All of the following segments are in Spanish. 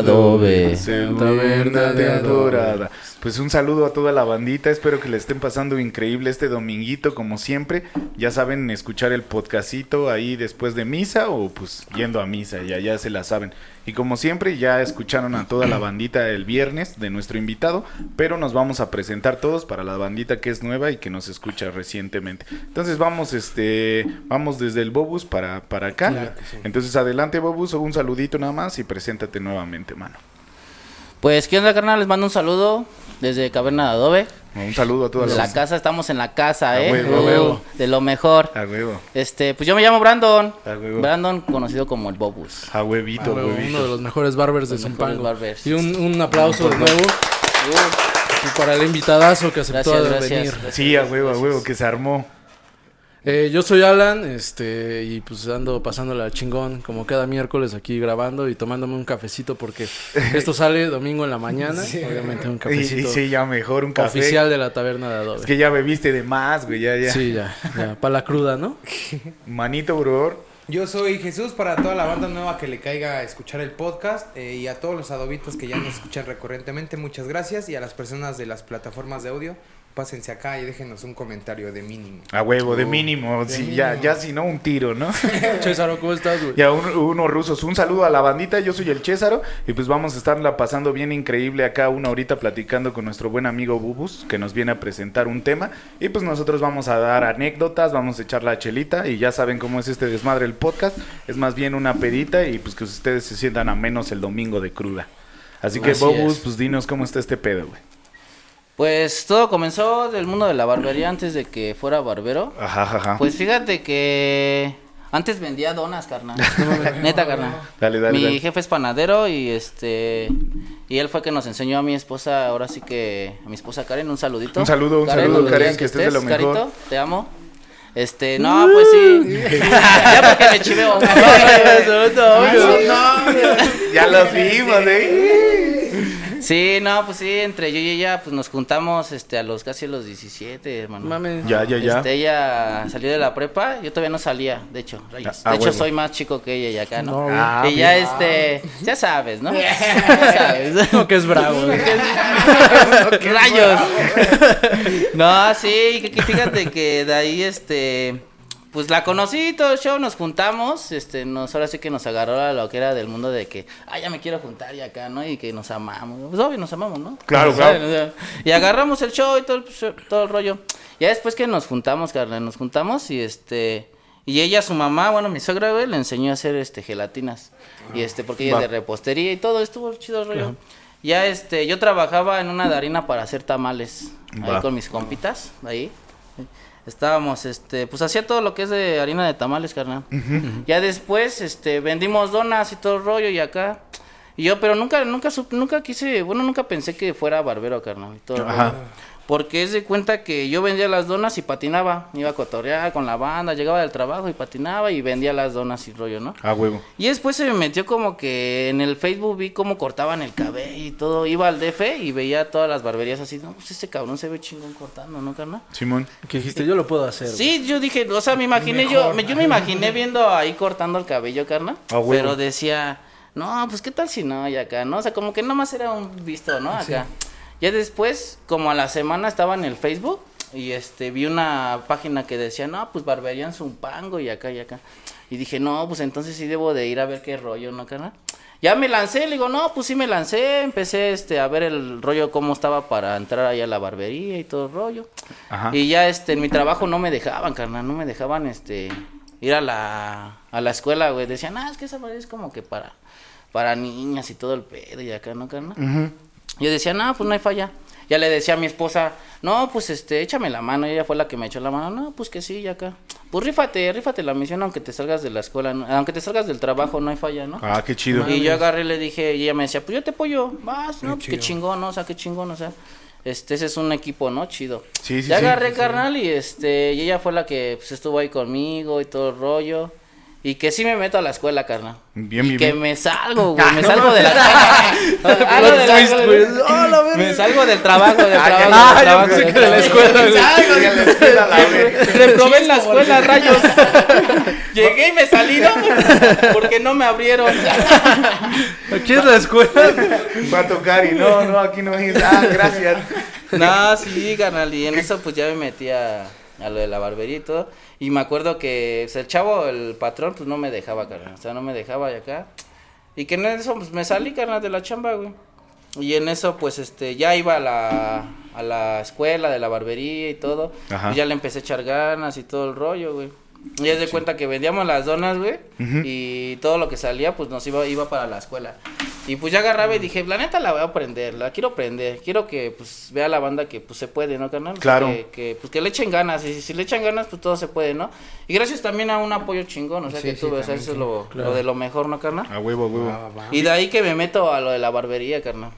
Adobe. Taberna de adorada. Pues un saludo a toda la bandita, espero que le estén pasando increíble este dominguito como siempre. Ya saben escuchar el podcastito ahí después de misa o pues yendo a misa, ya ya se la saben. Y como siempre ya escucharon a toda la bandita el viernes de nuestro invitado, pero nos vamos a presentar todos para la bandita que es nueva y que nos escucha recientemente. Entonces vamos este vamos desde el Bobus para para acá. Claro que sí. Entonces adelante Bobus, un saludito nada más y preséntate nuevamente, mano. Pues, ¿qué onda, carnal? Les mando un saludo desde Caverna de Adobe. Un saludo a toda De la casa, estamos en la casa, A ¿eh? huevo, a Uh, huevo. de lo mejor. A huevo. Este, pues yo me amo Brandon. A huevo. Brandon, conocido como el Bobus. A huevito, huevo, huevito. uno de los mejores barbers de Los mejores Zumpango. barbers. Y un, un aplauso de nuevo y para el invitadazo que aceptó Gracias, de gracias. venir. gracias, Sí, a gracias, huevo, a huevo, que se armó. Eh, yo soy Alan, este, y pues ando pasándola chingón, como cada miércoles aquí grabando y tomándome un cafecito porque esto sale domingo en la mañana, obviamente un Y, y cafecito sí, ya mejor un café. oficial de la taberna de Es Adobe. que ya bebiste de más, güey, ya, ya. Sí, ya, ya, para la cruda, ¿no? Manito, bro. Yo soy Jesús para toda la banda nueva que le caiga a escuchar el podcast eh, y a todos los adobitos que ya nos escuchan recurrentemente, muchas gracias y a las personas de las plataformas de audio, pásense acá y déjenos un comentario de mínimo. A huevo, de mínimo. sí, Ya, mínimo. ya si no, un tiro, ¿no? César, ¿cómo estás, güey? Ya un- unos rusos. Un saludo a la bandita, yo soy el Césaro y pues vamos a estarla pasando bien increíble acá una horita platicando con nuestro buen amigo Bubus que nos viene a presentar un tema y pues nosotros vamos a dar anécdotas, vamos a echar la chelita y ya saben cómo es este desmadre el podcast, es más bien una pedita y pues que ustedes se sientan a menos el domingo de cruda. Así que Así Bobus, es. pues dinos cómo está este pedo, güey. Pues todo comenzó del mundo de la barbería antes de que fuera barbero. Ajá, ajá, ajá. Pues fíjate que antes vendía donas, carnal. Neta, carnal. Dale, dale, Mi dale. jefe es panadero y este y él fue que nos enseñó a mi esposa, ahora sí que a mi esposa Karen, un saludito. Un saludo, un saludo, Karen, que estés de lo mejor. Carito, te amo. Este, no, pues sí. ya porque me chiveo. Ya los vimos, ¿eh? Sí, no, pues sí, entre yo y ella pues nos juntamos este a los casi a los 17, hermano. Mames. Ya, ya, ya. Este, ella salió de la prepa, yo todavía no salía, de hecho, rayos. Ah, de hecho, huevo. soy más chico que ella y acá, ¿no? No. Ah, y ya, bien. este, ya sabes, ¿no? ya sabes. No, que es bravo, güey. Rayos. no, sí, que, que fíjate que de ahí, este, pues la conocí todo el show, nos juntamos, este, nos, ahora sí que nos agarró a lo que era del mundo de que, ah, ya me quiero juntar y acá, ¿no? Y que nos amamos, pues obvio, nos amamos, ¿no? Claro, ¿Saben? claro. O sea, y agarramos el show y todo el, show- todo el rollo. Ya después que nos juntamos, carnal, nos juntamos y este... Y ella, su mamá, bueno, mi suegra, güey, le enseñó a hacer, este, gelatinas. Y este, porque ella Va. es de repostería y todo, estuvo chido el rollo. Ya, este, yo trabajaba en una de harina para hacer tamales. Ahí con mis compitas, ahí. Estábamos, este, pues hacía todo lo que es de harina de tamales, carnal. Ya después, este, vendimos donas y todo el rollo y acá. Y yo, pero nunca, nunca, nunca quise, bueno, nunca pensé que fuera barbero, carnal. Y todo Ajá. Porque es de cuenta que yo vendía las donas y patinaba. Iba a cotorrear con la banda, llegaba del trabajo y patinaba y vendía las donas y rollo, ¿no? A huevo. Y después se me metió como que en el Facebook vi cómo cortaban el cabello y todo. Iba al DF y veía todas las barberías así. No, pues ese cabrón se ve chingón cortando, ¿no, carnal? Simón. Que dijiste, yo lo puedo hacer. güey. Sí, yo dije, o sea, me imaginé yo, me, yo me imaginé viendo ahí cortando el cabello, carnal. Ah, huevo. pero decía, no, pues qué tal si no, y acá, ¿no? O sea, como que nomás era un visto, ¿no? Acá. Ya después, como a la semana estaba en el Facebook y este vi una página que decía, no, pues barbería en Zumpango y acá y acá. Y dije, no, pues entonces sí debo de ir a ver qué rollo, ¿no, carnal? Ya me lancé, le digo, no, pues sí me lancé, empecé este a ver el rollo cómo estaba para entrar ahí a la barbería y todo el rollo. Ajá. Y ya este en mi trabajo no me dejaban, carnal, no me dejaban este ir a la a la escuela, güey. Decían, "Ah, es que esa barbería es como que para para niñas y todo el pedo y acá, ¿no, carnal?" Yo decía, no, pues no hay falla. Ya le decía a mi esposa, no, pues este, échame la mano. Y ella fue la que me echó la mano. No, pues que sí, ya acá. Pues rífate, rífate la misión, aunque te salgas de la escuela, ¿no? aunque te salgas del trabajo, no hay falla, ¿no? Ah, qué chido. Y yo agarré y le dije, y ella me decía, pues yo te apoyo, vas, ¿no? Qué Pues qué chingón, ¿no? O sea, qué chingón, o sea. Este, ese es un equipo, ¿no? Chido. Sí, sí, ya sí. agarré, carnal, y este, y ella fue la que pues, estuvo ahí conmigo y todo el rollo. Y que sí me meto a la escuela, carnal. Bien, y bien, que bien. me salgo, güey. me salgo de la Salgo de la- twist, güey. ¡Ah, la verga! Me salgo del trabajo, del trabajo. Ah, del yo pensé que de la escuela, güey. Sí, a la escuela. Reprobé en la escuela, rayos. Llegué y me salí, ¿no? Porque no me abrieron. Aquí es la escuela. Va a tocar y no, no, aquí no es. Ah, gracias. No, sí, carnal. Y en eso pues ya me metí a, a lo de la barbería y todo. Y me acuerdo que pues, el chavo, el patrón, pues no me dejaba, carnal. O sea, no me dejaba y acá. Y que en eso pues me salí, carnal, de la chamba, güey. Y en eso pues este ya iba a la, a la escuela de la barbería y todo. Ajá. Y ya le empecé a echar ganas y todo el rollo, güey. Y ya de cuenta que vendíamos las donas, güey. Y todo lo que salía, pues nos iba, iba para la escuela. Y pues ya agarraba y dije, la neta la voy a aprender, la quiero aprender. Quiero que pues vea la banda que pues se puede, ¿no, carnal? Claro. Que, que, pues que le echen ganas. Y si, si le echan ganas, pues todo se puede, ¿no? Y gracias también a un apoyo chingón, o sea Sí, que sí, tuve, o sea, también, eso es lo, Claro. lo de lo mejor, ¿no, carnal? A huevo, a huevo. Va. Y de ahí que me meto a lo de la barbería, carnal.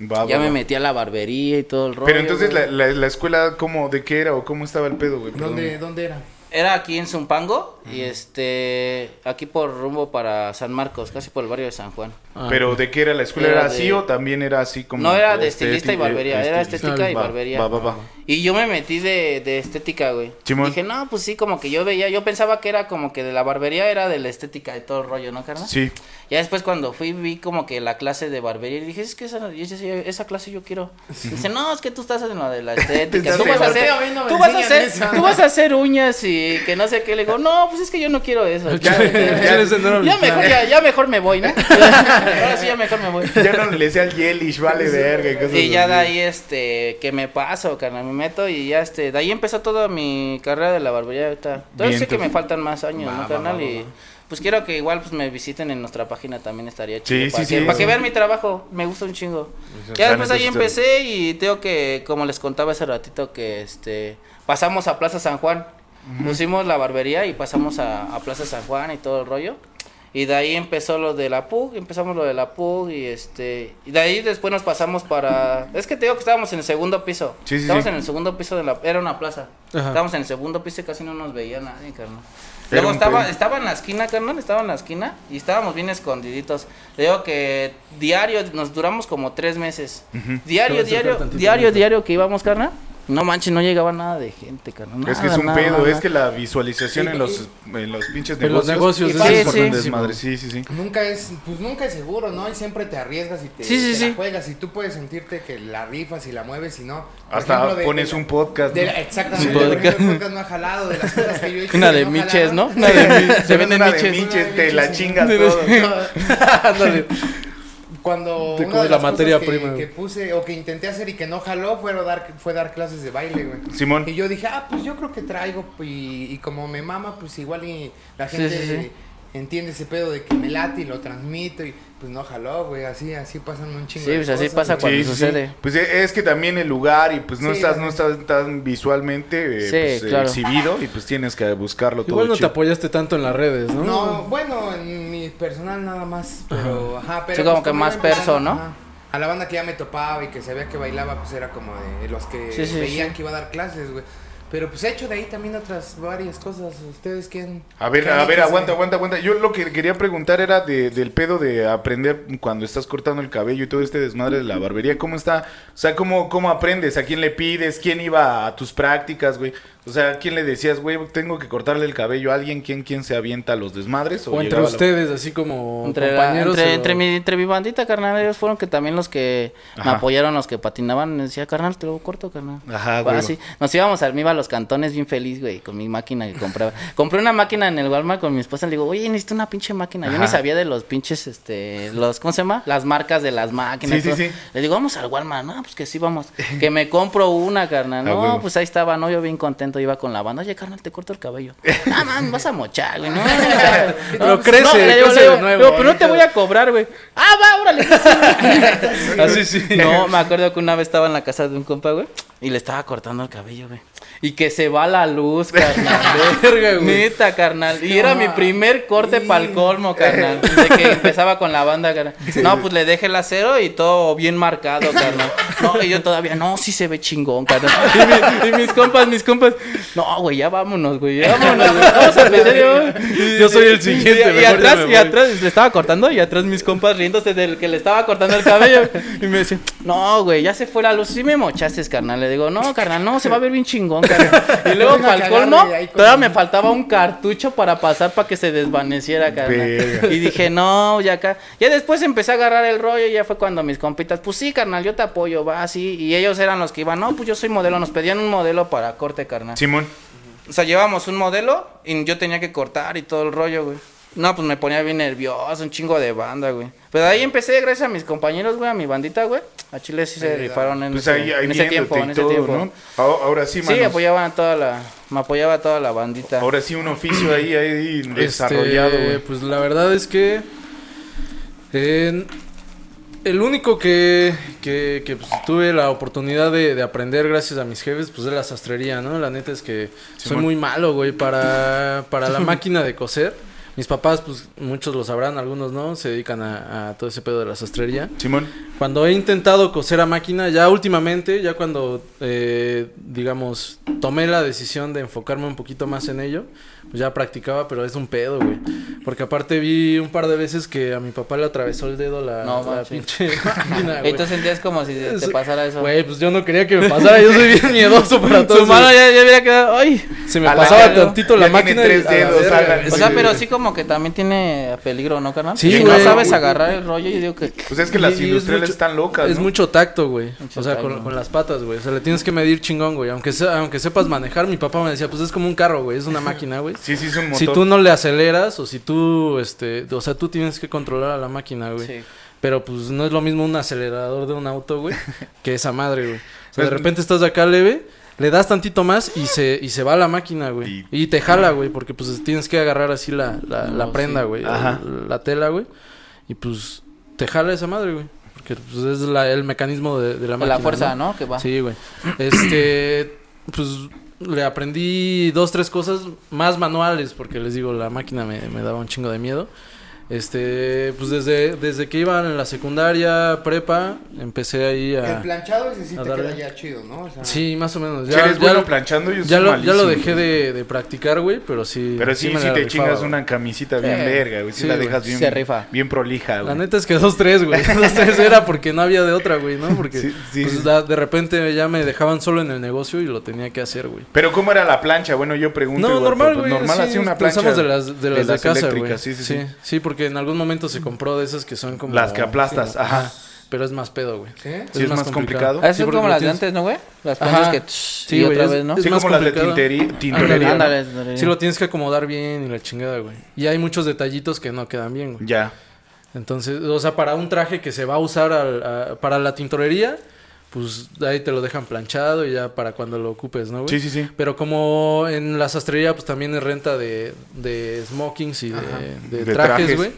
Va, Ya va, me va. metí a la barbería y todo el rollo. Pero entonces la, la, la escuela, ¿cómo, de qué era o cómo estaba el pedo, güey? ¿Dónde, ¿Dónde era? Era aquí en Zumpango y este aquí por rumbo para San Marcos, casi por el barrio de San Juan. Ah, Pero ¿de qué era la escuela? Era ¿Era así de- o también era así como...? No era de estética, estilista y barbería, era estética y Va, barbería. Va, va, va. Y yo me metí de, de estética, güey. Dije, no, pues sí, como que yo veía, yo pensaba que era como que de la barbería era de la estética de todo el rollo, ¿no, carnal? Sí. Ya después cuando fui vi como que la clase de barbería y dije, es que esa, y esa clase yo quiero. Dice, no, es que tú estás en lo de la estética. Tú, vas a hacer, tú vas a hacer uñas y que no sé qué. Le digo, no, pues es que yo no quiero eso. Ya, Ya, ya, mejor, ya, ya mejor me voy, ¿no? Ahora sí, ya mejor me voy. ya no le decía al Yelish, vale verga y cosas Y ya así. de ahí, este, que me paso, carnal, me meto y ya, este, de ahí empezó toda mi carrera de la barbería ahorita. Todavía sé que me faltan más años, Va, ¿no, va, carnal? va, y pues quiero que igual pues me visiten en nuestra página también estaría chido. sí, para sí, que, para sí. que vean mi trabajo, me gusta un chingo. Ya después ahí empecé y tengo que, como les contaba hace ratito, que este, pasamos a Plaza San Juan. Pusimos la barbería y pasamos a, a Plaza San Juan y todo el rollo. Y de ahí empezó lo de la PUG, empezamos lo de la PUG y este... Y de ahí después nos pasamos para... Es que te digo que estábamos en el segundo piso. Sí, sí, estábamos sí. en el segundo piso de la... Era una plaza. Ajá. Estábamos en el segundo piso y casi no nos veía nadie, carnal. Luego estaba, pedo. estaba en la esquina, carnal, estaba en la esquina y estábamos bien escondiditos. Le digo que diario, nos duramos como tres meses. Diario, Te a acercar diario, diario, ahorita. diario que íbamos, carnal. No manches, no llegaba nada de gente, carnal. Es que es un nada, pedo, nada. es que la visualización Sí, en los, en los pinches En los negocios, negocios es es Sí, importante, sí. desmadre, sí, sí, sí. Nunca es, pues nunca es seguro, ¿no? Y siempre te arriesgas y te, Sí, sí, te sí. la juegas y tú puedes sentirte que la rifas y la mueves y no. Por Hasta ejemplo, de- pones de- un podcast, de ¿no? exactamente, Un podcast. ejemplo, el podcast no ha jalado de las cosas que yo he hecho. Una de no miches. ¿no? Una de mi- Se venden Una de miches. miches, te la chingas todo. Cuando Te una de la las materia cosas que, prima, que puse o que intenté hacer y que no jaló fue dar, fue dar clases de baile, güey. Simón. Y yo dije, ah, pues yo creo que traigo y, y como me mama, pues igual y la gente sí, sí. entiende ese pedo de que me late y lo transmito y pues no jaló, güey, así, así pasan un chingo Sí, de pues así cosas, pasa güey. cuando sucede. sí. Pues e- es que también el lugar y pues no Sí, estás no estás tan visualmente eh, Sí, pues, claro. exhibido y pues tienes que buscarlo todo Igual no te apoyaste tanto en las redes, ¿no? No, bueno, en mi personal nada más, pero ajá, pero Sí, como pues, que más perso, ¿no? ajá, A la banda que ya me topaba y que sabía que bailaba, pues era como de los que Sí, sí, veían sí. que iba a dar clases, güey. Pero pues he hecho de ahí también otras varias cosas. ¿Ustedes quién? A ver, a ver, aguanta, aguanta, aguanta. Yo lo que quería preguntar era de, del pedo de aprender cuando estás cortando el cabello y todo este desmadre de la barbería. ¿Cómo está? O sea, ¿cómo, cómo aprendes? ¿A quién le pides? ¿Quién iba a tus prácticas, güey? O sea, ¿a quién le decías, güey, tengo que cortarle el cabello a alguien? ¿Quién, quién se avienta a los desmadres? O entre la- ustedes, así como Entre, la- compañeros. entre, o- entre mi, entre mi bandita, carnal, ellos fueron que también los que Ajá. me apoyaron, los que patinaban. Me decía, carnal, te lo corto, carnal. Ajá, Ah, güey. sí. Nos íbamos al, me iba a los cantones bien feliz, güey, con mi máquina que compraba. Compré una máquina en el Walmart con mi esposa. Le digo, oye, necesito una pinche máquina. Yo Ajá. ni sabía de los pinches, este, los, ¿cómo se llama? Las marcas de las máquinas. Sí, sí, todo. sí. Le digo, vamos al Walmart. No, pues que sí, vamos. que me compro una, carnal. A No, pues ahí estaba, no, yo bien contento. Iba con la banda. Oye, carnal, te corto el cabello. Ah, man, vas a mochar, güey. No, Pero crece, le digo, crece digo, de nuevo, digo, pero no te voy a cobrar, güey. Ah, va, órale. Así sí. No, me acuerdo que una vez estaba en la casa de un compa, güey. Y le estaba cortando el cabello, güey. Y que se va la luz, carnal. Verga, güey. Neta, carnal. Y era mi primer corte pa'l colmo, carnal. De que empezaba con la banda, carnal. No, pues le dejé el acero y todo bien marcado, carnal. No, y yo todavía, no, sí se ve chingón, carnal. Y, mi- y mis compas, mis compas, no, güey, ya vámonos, güey, vámonos, güey. Vamos a empezar, güey. Yo soy el siguiente, Y, y atrás, y atrás, le estaba cortando y atrás mis compas riéndose del que le estaba cortando el cabello. Y me decían, no, güey, ya se fue la luz. Sí me mochaste, carnal. Le digo, no, carnal, no, se va a ver bien chingón, carnal. Y luego, para el colmo, todavía me faltaba un cartucho para pasar para que se desvaneciera, carnal. Y dije, no, ya acá. Ya después empecé a agarrar el rollo y ya fue cuando mis compitas, pues sí, carnal, yo te apoyo, va, así. Y ellos eran los que iban, no, pues yo soy modelo. Nos pedían un modelo para corte, carnal. Simón. O sea, llevábamos un modelo y yo tenía que cortar y todo el rollo, güey. No, pues me ponía bien nervioso, un chingo de banda, güey. Pero de ahí empecé, gracias a mis compañeros, güey, a mi bandita, güey. A Chile sí se rifaron en, Pues ese, ahí, ahí en ese viéndote tiempo, en ese todo, tiempo. ¿no? Ahora, sí, Sí, manos. apoyaban a toda la, me apoyaba toda la bandita. Ahora sí un oficio ahí, ahí desarrollado, Este, güey. pues la verdad es que en- el único que, que, que, pues, tuve la oportunidad de, de aprender gracias a mis jefes, pues es la sastrería, ¿no? La neta es que soy muy malo, güey, para, para la máquina de coser. Mis papás, pues muchos lo sabrán, algunos no, se dedican a, a todo ese pedo de la sastrería. Simón. Cuando he intentado coser a máquina, ya últimamente, ya cuando, eh, digamos, tomé la decisión de enfocarme un poquito más en ello, pues ya practicaba, pero es un pedo, güey. Porque aparte vi un par de veces que a mi papá le atravesó el dedo la, No, la pinche máquina, güey. Entonces sentías como si te, pasara eso. Güey, pues yo no quería que me pasara, yo soy bien miedoso para todo. Su mano ya, ya hubiera quedado, ay. Se me la pasaba tantito la tiene máquina tres y dedos. O sea, Sí, pero sí como que también tiene peligro, ¿no, carnal? Sí, güey. no sabes agarrar el rollo, yo digo que... Pues es que las Y- y es industriales mucho- están locas, Es ¿no? mucho tacto, güey. Mucho O sea, con, con las patas, güey. O sea, le tienes que medir chingón, güey. Aunque, sea- aunque sepas manejar, mi papá me decía, pues es como un carro, güey. Es una máquina, güey. Sí, sí, es un motor. Si tú no le aceleras o si tú, este, o sea, tú tienes que controlar a la máquina, güey. Sí. Pero pues no es lo mismo un acelerador de un auto, güey, que esa madre, güey. O sea, Pues- de repente estás de acá leve, le das tantito más y se, y se va la máquina, güey. Y- Y, te jala, güey, porque pues tienes que agarrar así la, la, No, la prenda, sí. güey. Ajá. La tela, güey. Y pues te jala esa madre, güey. Porque pues es la- el mecanismo de, de la De máquina. la fuerza, ¿no? Que va. Sí, güey. Este, pues le aprendí dos, tres cosas más manuales, porque les digo, la máquina me, me daba un chingo de miedo. Este, pues desde, desde que iba en la secundaria, prepa, empecé ahí El a... planchado ese sí te darle. queda ya chido, ¿no? O sea, Sí, más o menos. Si Ya, eres ya bueno lo- planchando, yo ya lo, ya lo dejé de, de practicar, güey, pero sí. Pero sí, me sí la te rifaba, chingas güey. una camisita bien verga, güey. Sí, Sí, la güey. dejas bien, Se rifa. bien prolija, La güey. neta es que dos, tres, güey. Dos, tres era porque no había de otra, güey, ¿no? Porque Sí, sí, pues, da- de repente ya me dejaban solo en el negocio y lo tenía que hacer, güey. Pero ¿cómo era la plancha? Bueno, yo pregunto. No, igual, normal, pues, güey. Normal, sí, así una plancha. Usamos de las de, las de, casa, güey. sí, sí, sí. sí, porque en algún momento se compró de esas que son como... Las que aplastas, sí, ajá. Pero es más pedo, güey. ¿sí? Sí, es más complicado. Ah, Sí, son porque como las de antes, ¿no, güey? Las planchas que... Sí, y güey, otra es- vez, ¿no? es Sí, más como las de complicado. tintorería. Ándale, ándale. Sí lo tienes que acomodar bien y la chingada, güey. Y hay muchos detallitos que no quedan bien, güey. Ya. Entonces, o sea, para un traje que se va a usar al- a- para la tintorería, pues ahí te lo dejan planchado y ya para cuando lo ocupes, ¿no, güey? Sí, sí, sí. Pero como en la sastrería, pues también es renta de, de smokings y de, de De trajes, trajes. güey.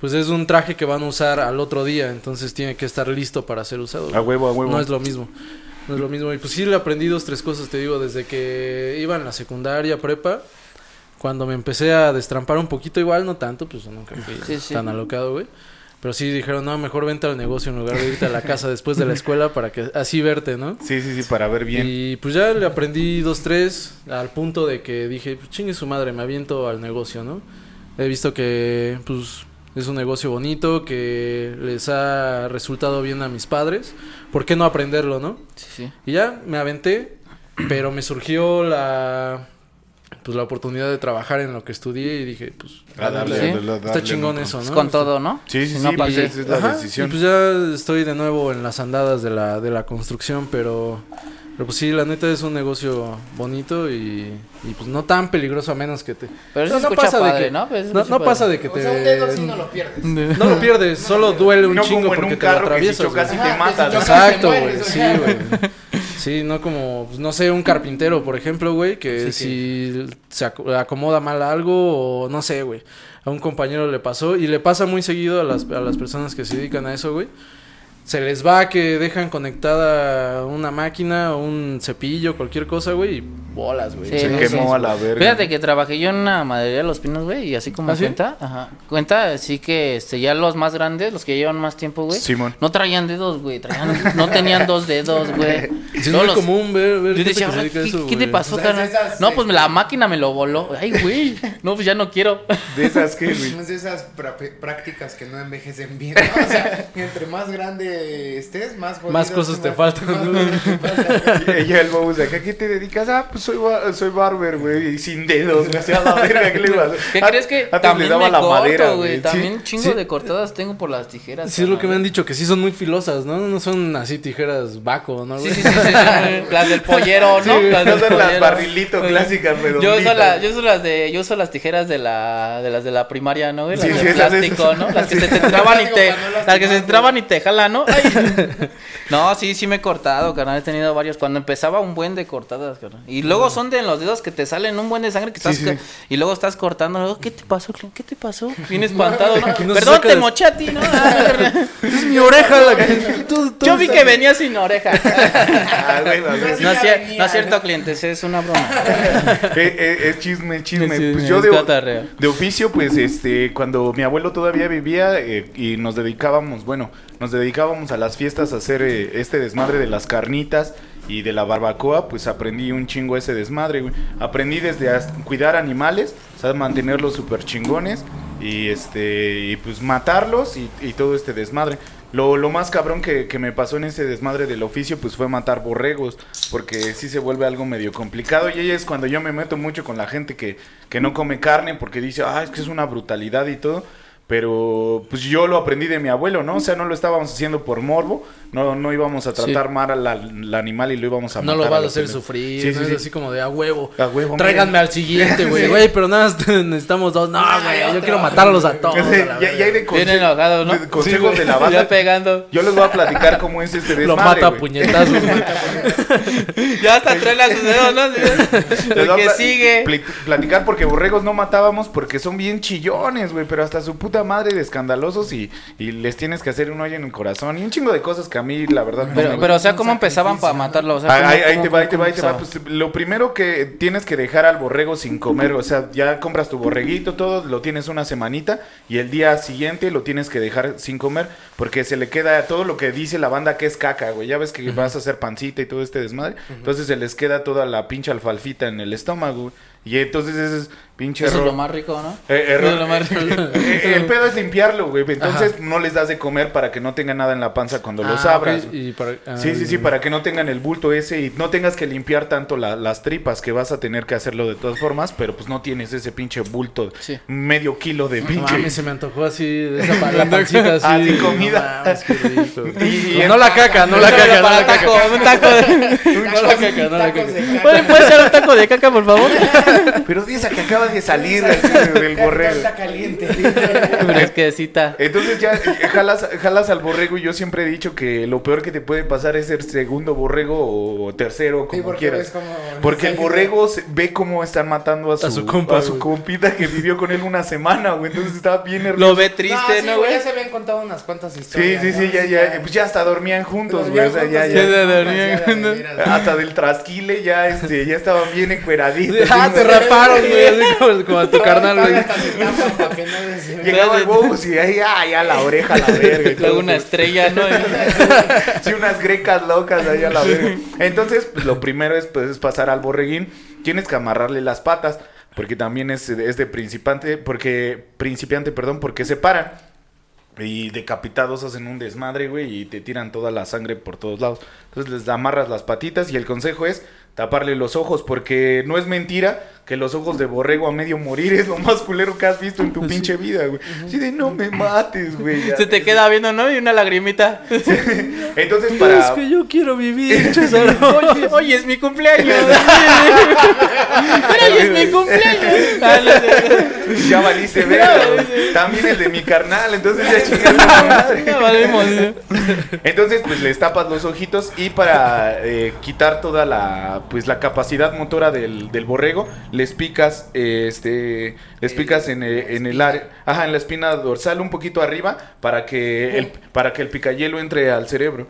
Pues es un traje que van a usar al otro día, entonces tiene que estar listo para ser usado. A huevo, a huevo. No es lo mismo. No es lo mismo. Y pues sí le aprendí dos, tres cosas, te digo, desde que iba en la secundaria, prepa. Cuando me empecé a destrampar un poquito, igual no tanto, pues nunca fui Sí, sí. tan alocado, güey. Pero sí dijeron, no, mejor vente al negocio en lugar de irte a la casa después de la escuela para que así verte, ¿no? Sí, sí, sí, para ver bien. Y pues ya le aprendí dos, tres, al punto de que dije, pues chingue su madre, me aviento al negocio, ¿no? He visto que, pues, es un negocio bonito, que les ha resultado bien a mis padres. ¿Por qué no aprenderlo, no? Sí, sí. Y ya me aventé, pero me surgió la pues la oportunidad de trabajar en lo que estudié y dije, pues A darle, Sí. a darle, a está chingón ¿no? eso, Es ¿no? con Está- todo, ¿no? Sí, sí, Si sí, no, pues es la Ajá, decisión. Y pues ya estoy de nuevo en las andadas de la, de la construcción, pero, pero pues sí, la neta es un negocio bonito y, y pues no tan peligroso a menos que te... Pero eso no, no pasa de que, ¿no? No, pasa de que O te... sea, un dedo sí no lo pierdes. No lo pierdes, solo duele un No chingo porque un te lo si atraviesas. chocas y te matas. si Exacto, güey. Sí, güey. Sí, no como, pues, no sé, un carpintero, por ejemplo, güey, que Sí, si se ac- acomoda mal algo o no sé, güey. A un compañero le pasó y le pasa muy seguido a las, a las personas que se dedican a eso, güey. Se les va que dejan conectada una máquina o un cepillo, cualquier cosa, güey, y bolas, güey. Sí, Se no, quemó sí. a la verga. Fíjate que trabajé yo en una maderería de los pinos, güey, y así como ¿Ah, sí? cuenta, ajá, cuenta, sí que este, ya los más grandes, los que llevan más tiempo, güey, Simón. no traían dedos, güey, traían, no tenían dos dedos, güey. Sí, es Todos muy los- común ver, ver Yo gente decía, que se "Ahora, dedica a ¿qué, eso, qué te güey". pasó, O sea, carnal? esas, No, pues la máquina me lo voló. Ay, güey, no, pues ya no quiero. De esas que, güey. Es de esas prácticas que no envejecen bien, ¿no? O sea, entre más grande estés, más jodido, Más cosas te faltan, más te faltan. Y ella el Bobus de acá, ¿qué te dedicas? Ah, pues soy, soy barber, güey, y sin dedos, me hacía la verga, ¿qué le a crees que también le daba me la corto, madera, güey? Sí. También chingo Sí. de cortadas tengo por las tijeras. Sí, es lo que me han dicho, que sí son muy filosas, ¿no? No son así tijeras vaco, ¿no, Sí, güey? sí, sí, sí, sí, las del pollero, ¿no? Sí, las no del las barrilito clásicas, Yo redonditas. uso, la- yo uso las de, yo uso las tijeras de la, de las de la primaria, ¿no, güey? Las Sí, de plástico. ¿no? Las que se te traban y te, las que se traban y te jalan, ¿no? Ay. No, sí, sí me he cortado, carnal, he tenido varios. Cuando empezaba un buen de cortadas, carnal. Y luego son de los dedos que te salen un buen de sangre que estás, sí, sí. y luego estás cortando, luego, ¿qué te pasó, Clint? ¿Qué te pasó? Bien espantado, ¿no? No Perdón, te de- moché a ti, ¿no? Es mi oreja la que... tú- tú Yo vi que venía sin oreja. Ah. No no es cierto, clientes, es una broma. Eh, eh, es chisme, chisme. Sí, pues es yo de, de oficio, pues, este, cuando mi abuelo todavía vivía eh, y nos dedicábamos, bueno, nos dedicábamos a las fiestas a hacer eh, este desmadre de las carnitas y de la barbacoa, pues aprendí un chingo ese desmadre, güey. Aprendí desde cuidar animales, o sea, mantenerlos súper chingones y este, y pues matarlos y, y todo este desmadre. Lo, lo más cabrón que, que me pasó en ese desmadre del oficio, pues fue matar borregos, porque sí se vuelve algo medio complicado. Y ahí es cuando yo me meto mucho con la gente que, que no come carne, porque dice, ah, es que es una brutalidad y todo. Pero pues yo lo aprendí de mi abuelo, ¿no? O sea, no lo estábamos haciendo por morbo, no, no íbamos a tratar Sí. mal al, al animal y lo íbamos a No matar. lo vas a lo hacer sufrir, Sí, no sí, es sí. así como de a huevo. A huevo, Tráiganme miren. al siguiente, güey. Sí. Güey, pero nada más necesitamos dos. No, güey, yo quiero matarlos a todos. a ya, ya hay de, conse- enojado, ¿no? de consejos Sí, de la banda. Ya pegando. Yo les voy a platicar cómo es este desmadre, Lo mata a puñetazos. Ya hasta truena sus dedos, ¿no? A que sigue. Platicar porque borregos no matábamos porque son bien chillones, güey, pero hasta su puta madre de escandalosos y, y les tienes que hacer un hoyo en el corazón y un chingo de cosas que a mí, la verdad, no Pero, me pero, o sea, ¿cómo empezaban para matarlo? O sea, Ah, ¿cómo- ahí, ahí cómo- te va, ahí te va, ahí te va. Pues, lo primero que tienes que dejar al borrego sin comer, o sea, ya compras tu borreguito, todo, lo tienes una semanita y el día siguiente lo tienes que dejar sin comer porque se le queda todo lo que dice la banda que es caca, güey. Ya ves que vas a hacer pancita y todo este desmadre. Entonces se les queda toda la pinche alfalfita en el estómago, güey. Y entonces es pinche Eso es error. lo más rico, ¿no? Eh, Eso error. es lo más rico. Eh, el pedo es limpiarlo, güey. Entonces no les das de comer para que no tengan nada en la panza cuando los Ah, abras. ok, y para- ah, Sí, sí, sí, para que no tengan el bulto ese y no tengas que limpiar tanto la- las tripas, que vas a tener que hacerlo de todas formas, pero pues no tienes ese pinche bulto, Sí. medio kilo de No pinche. mames, se me antojó así, de esa pa- la pancita así. Ah, sí, no comida. mames, qué rico. Y- y- no la caca, no la caca, no para la caca. taco, un taco. de- No la caca, no la caca. de caca. ¿Puede, ser un taco de caca, por favor? Pero di esa que acaba de salir del borrego. Está caliente. Fresquecita. Entonces ya eh, jalas, jalas al borrego y yo siempre he dicho que lo peor que te puede pasar es ser segundo borrego o tercero, Sí, como porque quieras. como- Porque el borrego se- ve cómo están matando a su, A su compa, a su compita que vivió con él una semana, güey. Entonces estaba bien nervioso. Lo ve No, triste, sí, ¿no, güey, güey? Ya se habían contado unas cuantas Sí, historias. sí, sí, ¿no? ya, ya, pues ya hasta dormían juntos, güey, o sea, ya, ya. dormían juntos. ¿no? hasta del trasquile ya, este, ya estaban bien encueraditos. Ah, te raparon, güey, como, como a tu carnal, güey. No Llegaba el bobos y ahí, ah, ya la oreja, la verga. Luego una pues. estrella, ¿no? Sí, unas grecas locas ahí a la verga. Entonces, pues, lo primero es, pues, es pasar al borreguín. Tienes que amarrarle las patas, porque también es, es de principiante, porque, principiante, perdón, porque se paran. Y decapitados hacen un desmadre, güey, y te tiran toda la sangre por todos lados. Entonces les amarras las patitas y el consejo es taparle los ojos, porque no es mentira que los ojos de borrego a medio morir es lo más culero que has visto en tu pinche vida, güey. Así de no me mates, güey. ya. Se te queda viendo, ¿no? Y una lagrimita. Entonces Es para... que yo quiero vivir. Oye, oye, es mi cumpleaños. Pero hoy es mi cumpleaños. Ya valiste verga. También el de mi carnal, entonces ya chingaste madre. Ya valimos, ¿eh? Entonces, pues les tapas los ojitos y para eh, quitar toda la, pues la capacidad motora del, del borrego, les picas, eh, este, les picas en, eh, en el área, ajá, en la espina dorsal un poquito arriba para que el, para que el picayelo entre al cerebro.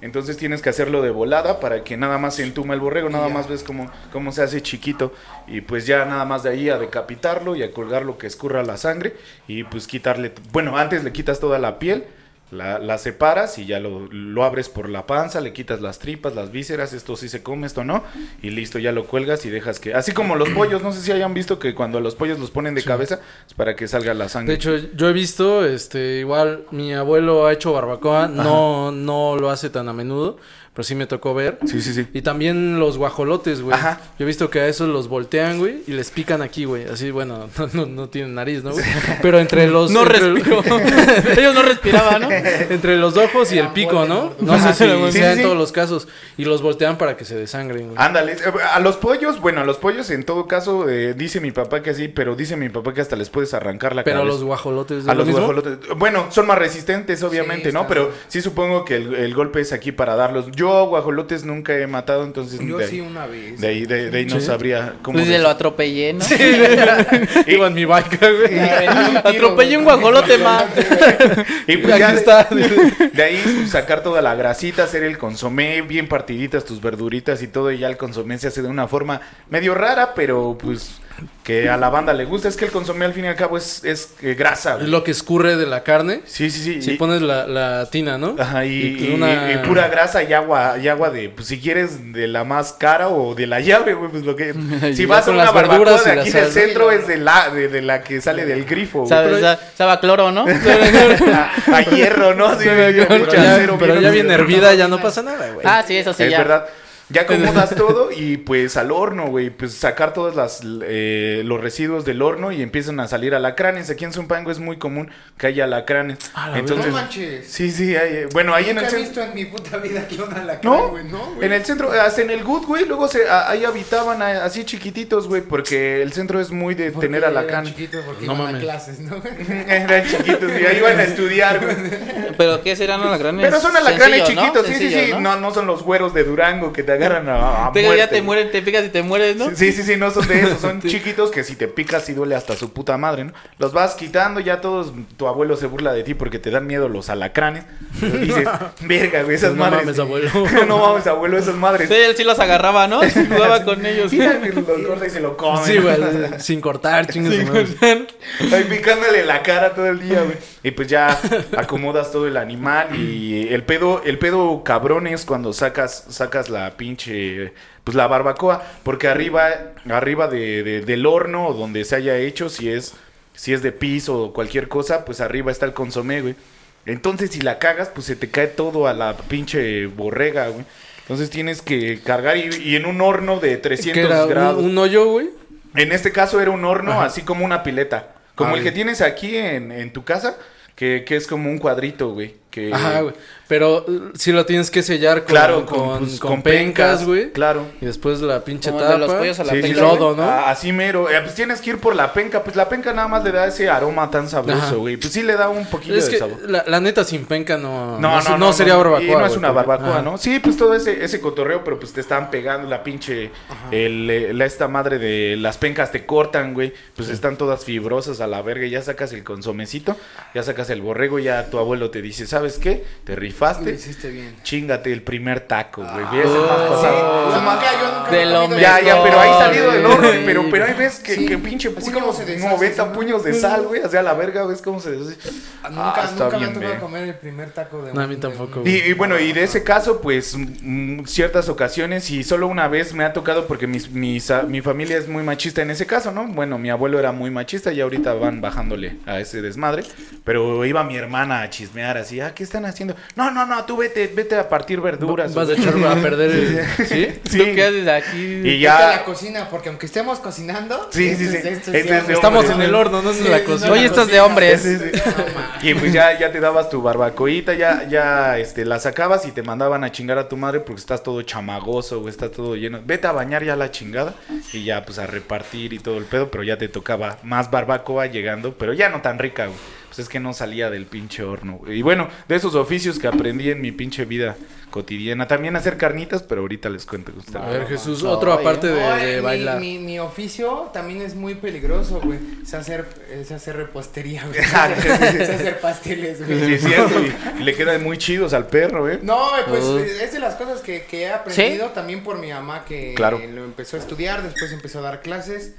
Entonces tienes que hacerlo de volada para que nada más se entuma el borrego, nada más ves cómo, cómo se hace chiquito. Y pues ya nada más de ahí a decapitarlo y a colgarlo que escurra la sangre y pues quitarle, bueno, antes le quitas toda la piel, la, la separas y ya lo, lo abres por la panza, le quitas las tripas, las vísceras, esto sí se come, esto no, y listo, ya lo cuelgas y dejas que, así como los pollos, no sé si hayan visto que cuando a los pollos los ponen de cabeza es para que salga la sangre. De hecho, yo he visto, este, igual mi abuelo ha hecho barbacoa, no, no lo hace tan a menudo, pero sí me tocó ver. sí, sí, sí. Y también los guajolotes, güey. Ajá. Yo he visto que a esos los voltean, güey, y les pican aquí, güey. Así, bueno, no, no, no tienen nariz, ¿no? güey? Pero entre los... No entre. Ellos no respiraban, ¿no? entre los ojos y el pico, ¿no? No Ajá, sé si sí, sí, sea en sí. todos los casos. Y los voltean para que se desangren, güey. Ándale, eh, a los pollos, bueno, a los pollos en todo caso, eh, dice mi papá que sí, pero dice mi papá que hasta les puedes arrancar la Pero a cabeza. los guajolotes... ¿es A lo los mismo? guajolotes. Bueno, son más resistentes, obviamente, Sí, ¿no? Pero sí supongo que el, el golpe es aquí para darlos. Yo guajolotes nunca he matado, entonces Yo de, ahí- sí una vez. de ahí, de, de ahí no Sí. sabría cómo. Pues de- lo atropellé, ¿no? Iba en mi vaca, güey. Atropellé un guajolote, ma. Y pues Aquí ya está. De ahí pues, sacar toda la grasita, hacer el consomé, bien partiditas tus verduritas y todo, y ya el consomé se hace de una forma medio rara, pero pues que a la banda le gusta. Es que el consomé al fin y al cabo es, es eh, grasa. Es lo que escurre de la carne. Sí, sí, sí. Si y- pones la, la tina, ¿no? Ajá, y, Y y- una- y pura grasa y agua, y agua de, pues si quieres de la más cara o de la llave, güey, pues lo que... Si vas a una las barbacoa verduras de aquí del centro es de la, de, de la que sale del grifo, güey. Sabe, sa- sabe a cloro, ¿no? A, a hierro, ¿no? Sí, Sabe. Pero ya, acero, pero bien ya bien hervida, ya no pasa nada, güey. ah, sí, eso sí, es ya. verdad. Ya acomodas todo y pues al horno, güey, pues sacar todos las, eh, los residuos del horno y empiezan a salir alacranes. Aquí en Zumpango es muy común que haya alacranes. Ah, la Entonces, No manches. sí, sí, hay, eh, bueno, ahí en el he centro... visto en mi puta vida que una la ¿No? güey. No, güey. En el centro, hasta en el Good, güey, luego se, a- ahí habitaban a- así chiquititos, güey, porque el centro es muy de Porque tener alacranes. chiquitos porque No iban a clases, ¿no? Eran chiquitos y ahí iban a estudiar, güey. Pero ¿qué serán alacranes? Pero son alacranes chiquitos, sí, sí, sí. ¿no? No, no son los güeros de Durango que te agarran a, a Pero ya te mueren, te picas y te mueres, ¿no? Sí, sí, sí, no son de esos, son chiquitos que si te picas sí duele hasta su puta madre, ¿no? Los vas quitando, ya todos, tu abuelo se burla de ti porque te dan miedo los alacranes. Y dices, verga, güey, esas No madres. mames, abuelo. no mames, abuelo, esas madres. Sí, él sí los agarraba, ¿no? Sí, jugaba con ellos. Sí, los corta y se lo comen. Sí, güey, sin cortar, chingas. su madre. Ahí picándole la cara todo el día, güey. Y pues ya acomodas todo el animal y el pedo, el pedo cabrón es cuando sacas, sacas la pinche, pues la barbacoa, porque arriba, arriba de, de- del horno o donde se haya hecho, si es, si es de piso o cualquier cosa, pues arriba está el consomé, güey. Entonces si la cagas, pues se te cae todo a la pinche borrega, güey. Entonces tienes que cargar y, y en un horno de 300 Que era un, grados. un hoyo, güey. En este caso era un horno así como una pileta. Como el que tienes aquí en, en tu casa, que, que es como un cuadrito, güey. Que, Ajá, güey. Pero uh, sí lo tienes que sellar con, Claro, con, con, pues, con pencas, güey. Claro. Y después la pinche Como tapa. de los pollos a la y penca, lodo, ¿no? Ah, así mero. Eh, pues tienes que ir por la penca. Pues la penca nada más le da ese aroma tan Ajá. sabroso, güey. Pues sí le da un poquillo es de que sabor. la, la neta sin penca no, No, no, no, sería barbacoa. Y no es una barbacoa, Ajá. ¿no? Sí, pues todo ese, ese cotorreo, pero pues te están pegando la pinche. El, la esta madre de las pencas te cortan, güey. Pues están todas fibrosas a la verga. y Ya sacas el consomecito, ya sacas el borrego. Ya tu abuelo te dice, ¿sabes qué? Te Lo rifaste. hiciste bien. Chingate el primer taco, güey. Ah, ¿Ves? Oh. pasado. Sí, yo nunca, yo nunca De he lo comido Ya, ya, pero ahí salido del horno, pero, pero ahí ves que, Sí. que pinche Así puño, como se deshace, 90 ¿no? puños de sal, güey, hacia la verga, ves cómo se deshace. Ah, Nunca, Ah, está nunca me bien, ha tocado ve. comer el primer taco de No, a mí tampoco, de Y, y bueno, y de ese caso, pues, mm, ciertas ocasiones, y solo una vez me ha tocado porque mis, mis, ah, mi familia es muy machista en ese caso, ¿no? Bueno, mi abuelo era muy machista y ahorita van bajándole a ese desmadre, pero iba mi hermana a chismear así, ah, ¿qué están haciendo? No, no, no, tú vete, vete a partir verduras. Vas a vete- echar a perder el... ¿Sí? Sí. ¿Tú qué haces aquí? Y Vete a la ya. cocina, porque aunque estemos cocinando. Sí, sí, sí. es. Estamos hombre, en el horno, no es en la no, cocina. Oye, esto es de hombres. Sí. No. Y pues ya, ya te dabas tu barbacoita, ya, ya este, la sacabas y te mandaban a chingar a tu madre porque estás todo chamagoso o está todo lleno. Vete a bañar ya la chingada y ya pues a repartir y todo el pedo, pero ya te tocaba más barbacoa llegando, pero ya no tan rica, güey. Pues es que no salía del pinche horno. güey. Y bueno, de esos oficios que aprendí en mi pinche vida cotidiana. También hacer carnitas, pero ahorita les cuento que ustedes. A ver, Jesús, No, otro aparte de, No, de eh, mi, bailar. Mi, mi oficio también es muy peligroso, güey. Es hacer, es hacer repostería, güey. Es hacer, es hacer pasteles, güey. Sí, es cierto, y, y le quedan muy chidos al perro, ¿eh? No, pues Uh. eh, es de las cosas que, que he aprendido también por mi mamá que Claro. lo empezó a estudiar, después empezó a dar clases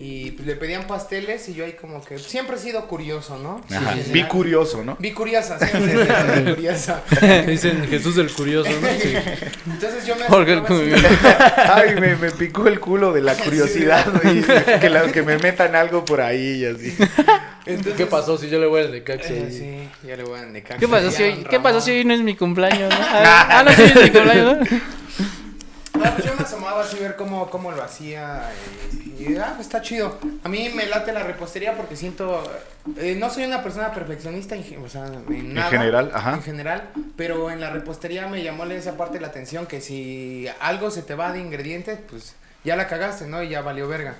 y pues, le pedían pasteles y yo ahí como que siempre he sido curioso, ¿no? Ajá. Sí, sí, Vi sí. curioso, ¿no? Vi curiosa, sido curiosa. Dicen Jesús el curioso, ¿no? Sí. Entonces yo me Porque el Ay, me, me picó el culo de la curiosidad, güey. Que, la- que me metan algo por ahí y así. Entonces- ¿Qué pasó si yo le voy al Necaxa? Eh, sí, ya le voy a Necaxa. ¿Qué pasó, si hoy, ¿Qué pasó si hoy no es mi cumpleaños? ¿no? Ah, ah, no, sí es mi cumpleaños. ¿no? No, pues yo me asomaba así a ver cómo, cómo lo hacía eh, y, ah, pues está chido. A mí me late la repostería porque siento, eh, no soy una persona perfeccionista en, o sea, en nada. general, ajá. En general, pero en la repostería me llamó esa parte la atención que si algo se te va de ingredientes, pues ya la cagaste, ¿no? Y ya valió verga.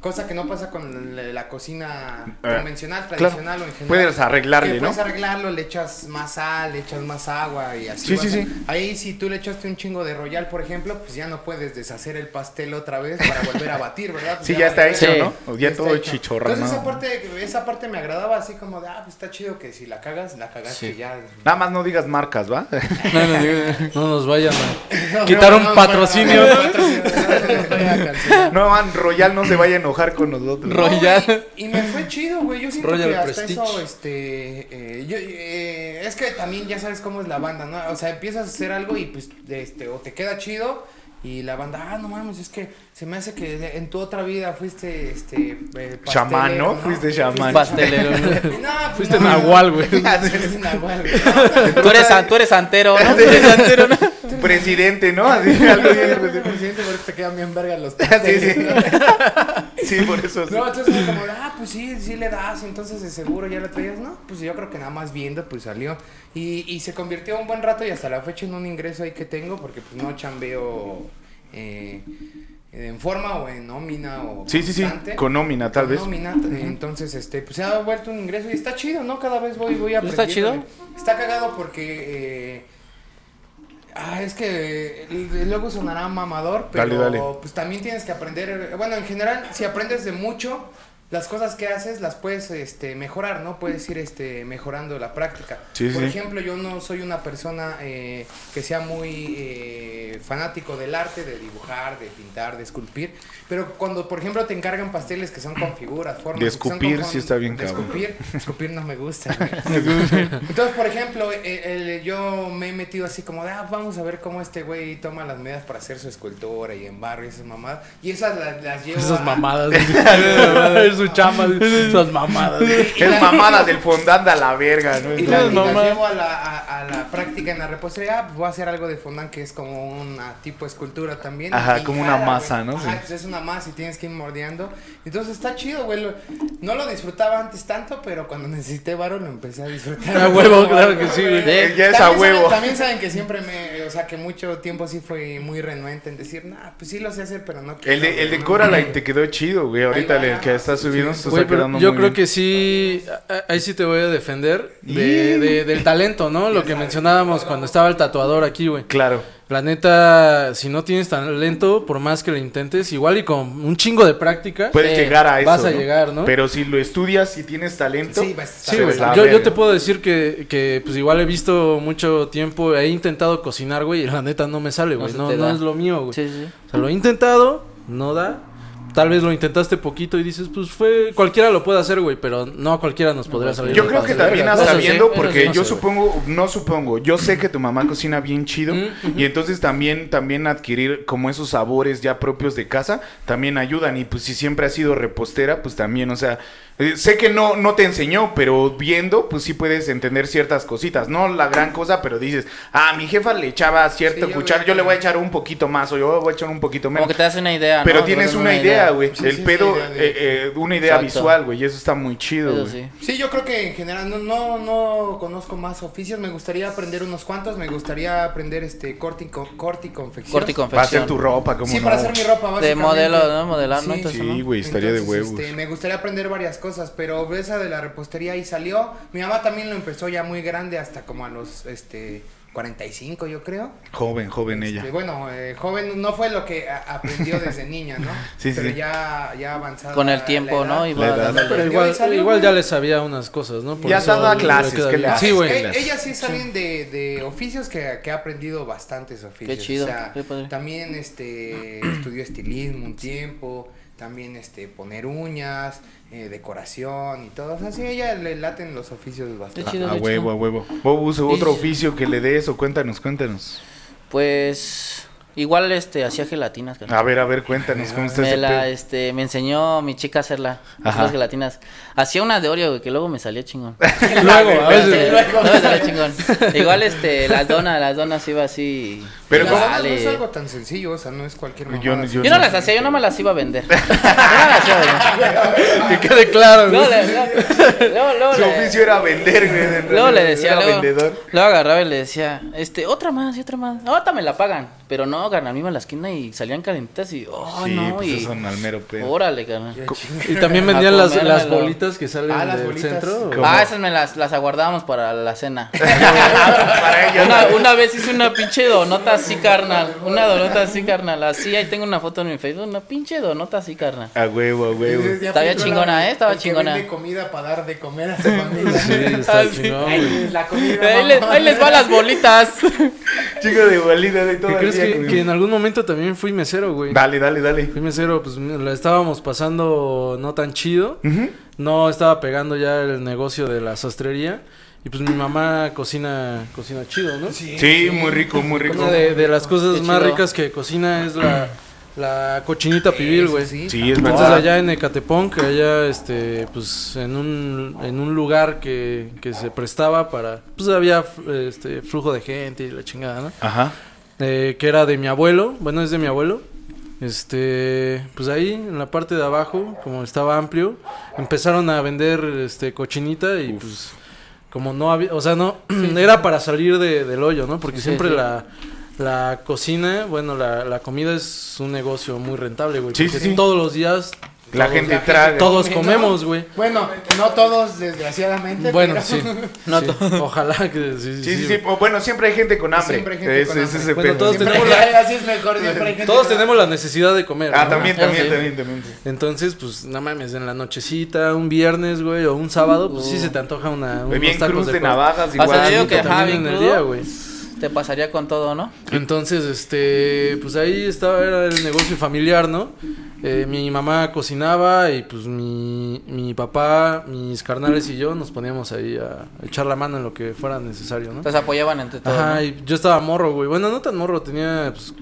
Cosa que no pasa con la, la cocina Eh, convencional, Claro, tradicional o en general. puedes arreglarle, Que ¿no? Puedes arreglarlo, le echas más sal, le echas más agua y así. Sí, sí, a- sí. Ahí si tú le echaste un chingo de royal, por ejemplo, pues ya no puedes deshacer el pastel otra vez para volver a batir, ¿verdad? Pues Sí, ya está hecho. ¿no? O ya está todo hecho. chichorranado. Entonces esa parte, esa parte me agradaba así como de, ah, pues está chido que si la cagas, la cagaste Sí. ya. Nada más no digas marcas, ¿va? No, no, digo, no nos vayan a... No, Quitar no, un patrocinio, no, patrocinio, no, man, Royal no se vaya a enojar con nosotros. Royal. Y, y me fue chido, güey. Yo siento Royal que hasta Prestige. eso, este. eh, yo, eh, es que también ya sabes cómo es la banda, ¿no? O sea, empiezas a hacer algo y pues, este, o te queda chido. Y la banda, ah, no mames, es que se me hace que en tu otra vida fuiste, este, eh, Chamán, ¿no? Fuiste chamán. Pastelero. ¿no? No, pues Fuiste no, nahual, güey. Fuiste nahual, güey. Tú eres, tú eres santero, ¿no? Tú eres santero, ¿no? Presidente, ¿no? Así, algo bien presidente. presidente, por eso te quedan bien vergas los Sí, pasteles, sí. ¿no? Sí, por eso sí. No, entonces fue como, ah, pues sí, sí le das, entonces de seguro ya lo traías, ¿no? Pues yo creo que nada más viendo, pues salió. Y, y se convirtió un buen rato y hasta la fecha en un ingreso ahí que tengo, porque pues no chambeo eh, en forma o en nómina o Sí, sí, sí. constante. Con nómina, tal Con vez. nómina, entonces, este, pues se ha vuelto un ingreso y está chido, ¿no? Cada vez voy, voy ¿Está aprendiendo. chido? Está cagado porque... eh, Ah, es que eh, luego sonará mamador, pero Dale, dale. pues también tienes que aprender, eh, bueno, en general, si aprendes de mucho, las cosas que haces las puedes este, mejorar, ¿no? Puedes ir este, mejorando la práctica. Sí, por sí. ejemplo, yo no soy una persona eh, que sea muy eh, fanático del arte, de dibujar, de pintar, de esculpir, pero cuando, por ejemplo, te encargan pasteles que son con figuras, formas... De que son escupir, con- sí está bien de cabrón. escupir, escupir no me gusta. Entonces, por ejemplo, eh, el- yo me he metido así como de, ah, vamos a ver cómo este güey toma las medidas para hacer su escultura y en barro y esas mamadas. Y esas las, las llevo Esas a- mamadas. Su chamba. Esas mamadas. Es mamada del fondant a la verga, ¿no? Y, la- y llevo a la, a, a la práctica en la repostería, pues voy a hacer algo de fondant que es como una tipo escultura también. Ajá, como una masa, güey. ¿no? Ajá, pues es una masa y tienes que ir mordeando. Entonces está chido, güey. No lo disfrutaba antes tanto, pero cuando necesité varo lo empecé a disfrutar. A huevo, claro que sí, güey. Eh, ya es a También saben- huevo. también saben que siempre me, o sea, que mucho tiempo sí fue muy renuente en decir, nah, pues sí lo sé hacer, pero no quiero. El de, el de no". Coraline te quedó chido, güey. Ahorita va. el que está Güey, pero yo muy creo bien. que sí, ahí sí te voy a defender de, de- del talento, ¿no? Lo que mencionábamos cuando estaba el tatuador aquí, güey. Claro. La neta, si no tienes talento, por más que lo intentes, igual y con un chingo de práctica, Puedes llegar a eso. vas a ¿no? llegar, ¿no? Pero si lo estudias, si tienes talento. Sí, vas a estar Sí, güey. Yo, te puedo decir que, que, pues igual he visto mucho tiempo, he intentado cocinar, güey, y la neta no me sale, No güey. No, no, es lo mío, güey. Sí, sí. O sea, lo he intentado, no da, tal vez lo intentaste poquito y dices, pues fue, cualquiera lo puede hacer, güey, pero no a cualquiera nos podría salir. Yo creo que también hasta viendo, eso porque sí, no yo sé, supongo, no supongo, yo sé que tu mamá cocina bien chido Mm, y entonces también, también adquirir como esos sabores ya propios de casa también ayudan y pues si siempre has sido repostera, pues también, o sea, eh, sé que no, no te enseñó, pero viendo, pues sí puedes entender ciertas cositas, no la gran cosa, pero dices, ah, mi jefa le echaba cierto Sí, yo cuchar, veo yo le voy a echar un poquito más o yo voy a echar un poquito menos. Como que te das una idea, ¿no? Pero Te tienes una idea, güey. Sí, el sí, pedo, sí, eh, eh, una idea Exacto. visual, güey. Y eso está muy chido, güey. sí. Sí, yo creo que en general no, no, no conozco más oficios. Me gustaría aprender unos cuantos. Me gustaría aprender este corte y, co- corte y confección. Corte y Para confección. hacer tu ropa, como Sí, no. para hacer mi ropa, básicamente. De modelo, ¿no? Modelar, ¿no? Sí. Entonces, Sí, ¿no? güey, estaría de huevos. este, me gustaría aprender varias cosas, pero esa de la repostería ahí salió. Mi mamá también lo empezó ya muy grande, hasta como a los este 45, yo creo. Joven, joven Este, ella. bueno, eh, joven no fue lo que aprendió desde niña, ¿no? Sí, pero sí. ya, ya avanzada. Con el la tiempo, edad. ¿no? La Iba. Pero igual, salió, igual ya le sabía unas cosas, ¿no? Por Ya daba clases, queda ¿qué bien. le Sí, güey. haces? Eh, Ellas sí salen de, de oficios que, que ha aprendido bastantes oficios. Qué chido, O sea, qué padre. también este estudió estilismo un tiempo, también este poner uñas, eh, decoración y todo. O sea, sí, ella le laten los oficios bastante. chido. A huevo, a huevo. Bobus, otro oficio que le des o cuéntanos, cuéntanos. Pues igual este hacía gelatinas, carnal. A ver, a ver, cuéntanos cómo está me ese la pedo. este me enseñó mi chica a hacerla Ajá. las gelatinas hacía una de Oreo güey, que luego me salía chingón Luego, a veces. Este, luego me salía chingón igual este las donas las donas iba así Pero ¿cómo? no es algo tan sencillo, o sea, no es cualquier Yo- mamada. yo yo no las hacía yo no me las iba a vender Yo no las iba a vender. Que quede claro, luego, luego- luego- Su le- oficio era vender, güey. Luego le decía, era luego, vendedor. luego agarraba y le decía, este, otra más y otra más. Ahorita me la pagan. Pero no, carnal, me iba a la esquina y salían calentitas y, oh, sí, no, pues y. eso al mero pedo. Órale, carnal. Y también vendían las, las bolitas que salen Ah, del bolitas. centro. ¿Cómo? Ah, esas me las, las aguardábamos para la cena. Para ellos. una, una vez hice una pinche donota así, carnal. Una donota así, carnal. Así, ahí tengo una foto en mi Facebook. Una pinche donota así, carnal. A huevo, a huevo. Estaba chingona, la- ¿eh? Estaba chingona. vende comida para dar de comer a su familia. Sí, está Ah, sí. chingón, Ahí les la comida. Ahí les, mamá. ahí les van las bolitas. Chico de bolita de todo ¿Qué el crees que, en algún momento también fui mesero, güey? Dale, dale, dale. Fui mesero, pues la estábamos pasando no tan chido. No estaba pegando ya el negocio de la sastrería. Y pues mi mamá cocina, cocina chido, ¿no? Sí, muy rico, muy rico. Una de, de las cosas Qué más chido. ricas que cocina es la, la cochinita pibil, güey. sí. Sí, es Entonces verdad. allá en Ecatepón, que allá este, pues en un, en un lugar que, que se prestaba para, pues había este flujo de gente y la chingada, ¿no? Ajá. Eh, que era de mi abuelo, bueno es de mi abuelo. Este, pues ahí en la parte de abajo, como estaba amplio, empezaron a vender este cochinita y pues como no había, o sea, no era para salir de- del hoyo, ¿no? Porque Sí, siempre la la cocina, bueno, la, la comida es un negocio muy rentable, güey. Sí, sí. todos los días La todos- gente la gente traga. todos ¿no? comemos, güey. Bueno, no todos, desgraciadamente. Bueno, pero- sí. No sí, to- Ojalá que sí, Sí, sí, sí. O Bueno, siempre hay gente con hambre. Siempre hay gente con hambre. Bueno, todos Siempre tenemos hay- así es mejor, siempre hay gente Todos tenemos la necesidad de comer. Ah, ¿no? también, también, sí. también, también. Entonces, pues, no mames, en la nochecita, un viernes, güey, o un sábado, pues sí se te antoja una, unos Bien tacos cruz de cuerpo. navajas O sea, igual. digo que bien en el día, güey. Te pasaría con todo, ¿no? Entonces, este, pues ahí estaba, era el negocio familiar, ¿no? Eh, mi mamá cocinaba y pues mi, mi papá, mis carnales y yo nos poníamos ahí a echar la mano en lo que fuera necesario, ¿no? Entonces apoyaban entre todos. Ajá, ¿no? y yo estaba morro, güey. Bueno, no tan morro, tenía pues,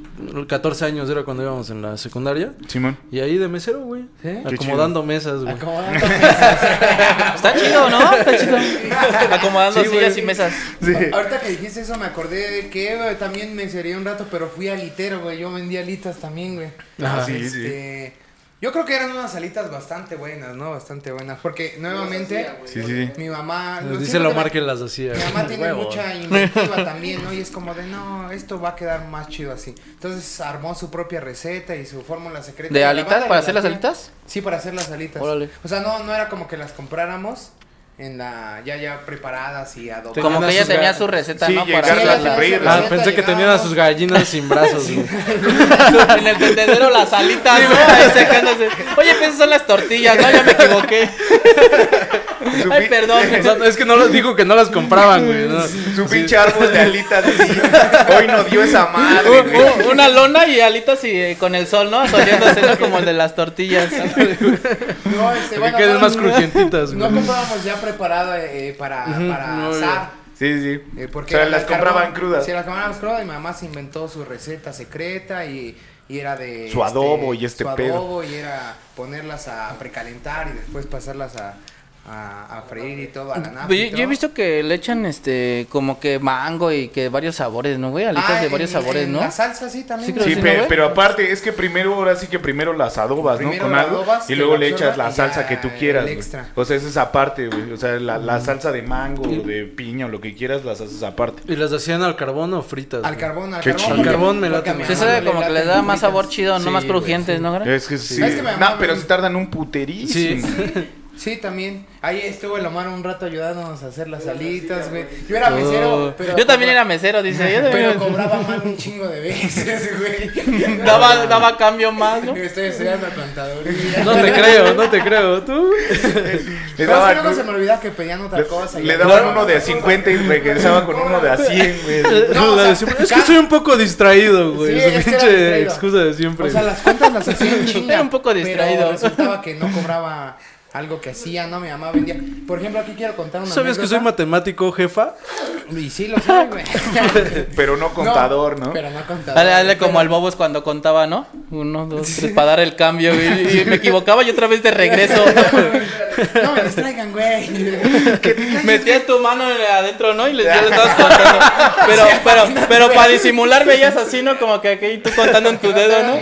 14 años, era cuando íbamos en la secundaria. Simón. Y ahí de mesero, güey. ¿Sí? Acomodando mesas, güey. Acomodando. Está chido, ¿no? Está chido. Acomodando Sí, güey. sillas y mesas. Sí. Ahorita que dijiste eso me acordé de que güey, también me sería un rato, pero fui alitero, güey. Yo vendía alitas también, güey. Ajá. Sí, Este, Yo creo que eran unas alitas bastante buenas, ¿no? Bastante buenas. Porque nuevamente, Sí, sí, sí. mi mamá. Dice siempre lo mar que las hacía. Mi mamá tiene Huevo. mucha inventiva también, ¿no? Y es como de, no, esto va a quedar más chido así. Entonces armó su propia receta y su fórmula secreta. ¿De alitas? ¿Para hacer las alitas? Sí, para hacer las alitas. Órale. O sea, no, no era como que las compráramos en la ya ya preparadas y adobladas. Como que ella sus tenía su receta, Sí, ¿no? Para a ella hacerla. tenía su freírla. Ah, receta, pensé que tenían a sus gallinas sin brazos, güey. en el tendedero las alitas, ¿no? Ahí secándose. Oye, esas son las tortillas, ¿no? Ya me equivoqué. Ay, perdón. O sea, es que no lo- dijo que no las compraban, güey. ¿no? Su pinche árbol de alitas. Hoy no dio esa madre, una lona y alitas y eh, con el sol, ¿no? Soleándose, ¿no? Como el de las tortillas. No, este, Que bueno, queden no, más crujientitas, No comprábamos ya preparado eh, para, para no, asar. Sí, sí. eh, porque o sea, las compraban carbón. crudas. Sí, las compraban crudas y mi mamá se inventó su receta secreta y, y era de... Su adobo y este su pedo. adobo y era ponerlas a precalentar y después pasarlas a, a, a freír y todo, a la nafta y Yo, yo he visto que le echan este como que mango y que varios sabores, ¿no, güey? Alitas Ah, de varios en- sabores, en ¿no? La salsa sí también. Sí, creo Sí, sí, pe- ¿no, pero aparte es que primero, ahora sí que primero las adobas, Primero ¿no? Con algo y luego le echas la salsa que tú quieras. extra. O sea, esa es aparte, güey. O sea, la, la salsa de mango, o de piña o lo que quieras, las haces aparte. ¿Y las hacían al carbón o fritas? Al carbón, al Qué carbón. Al carbón me late eso como que le da más sabor chido, no más crujientes. ¿no, güey? Es que sí. No, pero se tardan un puterísimo. Sí, también. Ahí estuvo el Omar un rato ayudándonos a hacer las alitas, güey. Yo era Oh. mesero, pero... Yo también era mesero, dice. Yo también Pero cobraba mal un chingo de veces, güey. daba, daba cambio más, ¿no? Estoy estudiando contaduría. No te creo, no te creo. ¿Tú? Le Pero daban, es que luego se me olvidaba que pedían otra cosa. le daban uno de a 50 y regresaba con uno de a 100, güey. No, o La sea, de siempre- es que soy un poco distraído, güey. Es pinche excusa de siempre. O sea, las cuentas las hacía en chinga. Era un poco pero distraído. resultaba que no cobraba algo que hacía, ¿no? Mi mamá vendía. Por ejemplo, aquí quiero contar una ¿Sabías que soy matemático, jefa? Y sí lo sé, güey. Pero no contador, ¿no? Pero no contador. Dale, dale como Pero- al Bobos cuando contaba, ¿no? Uno, dos, tres, para dar el cambio. Y, y me equivocaba y otra vez de regreso. No me distraigan, güey. Metías tu mano adentro, ¿no? Y le, ya le estabas contando. Pero, pero, pero para disimular veías así, ¿no? Como que aquí tú contando en tu dedo, ¿no?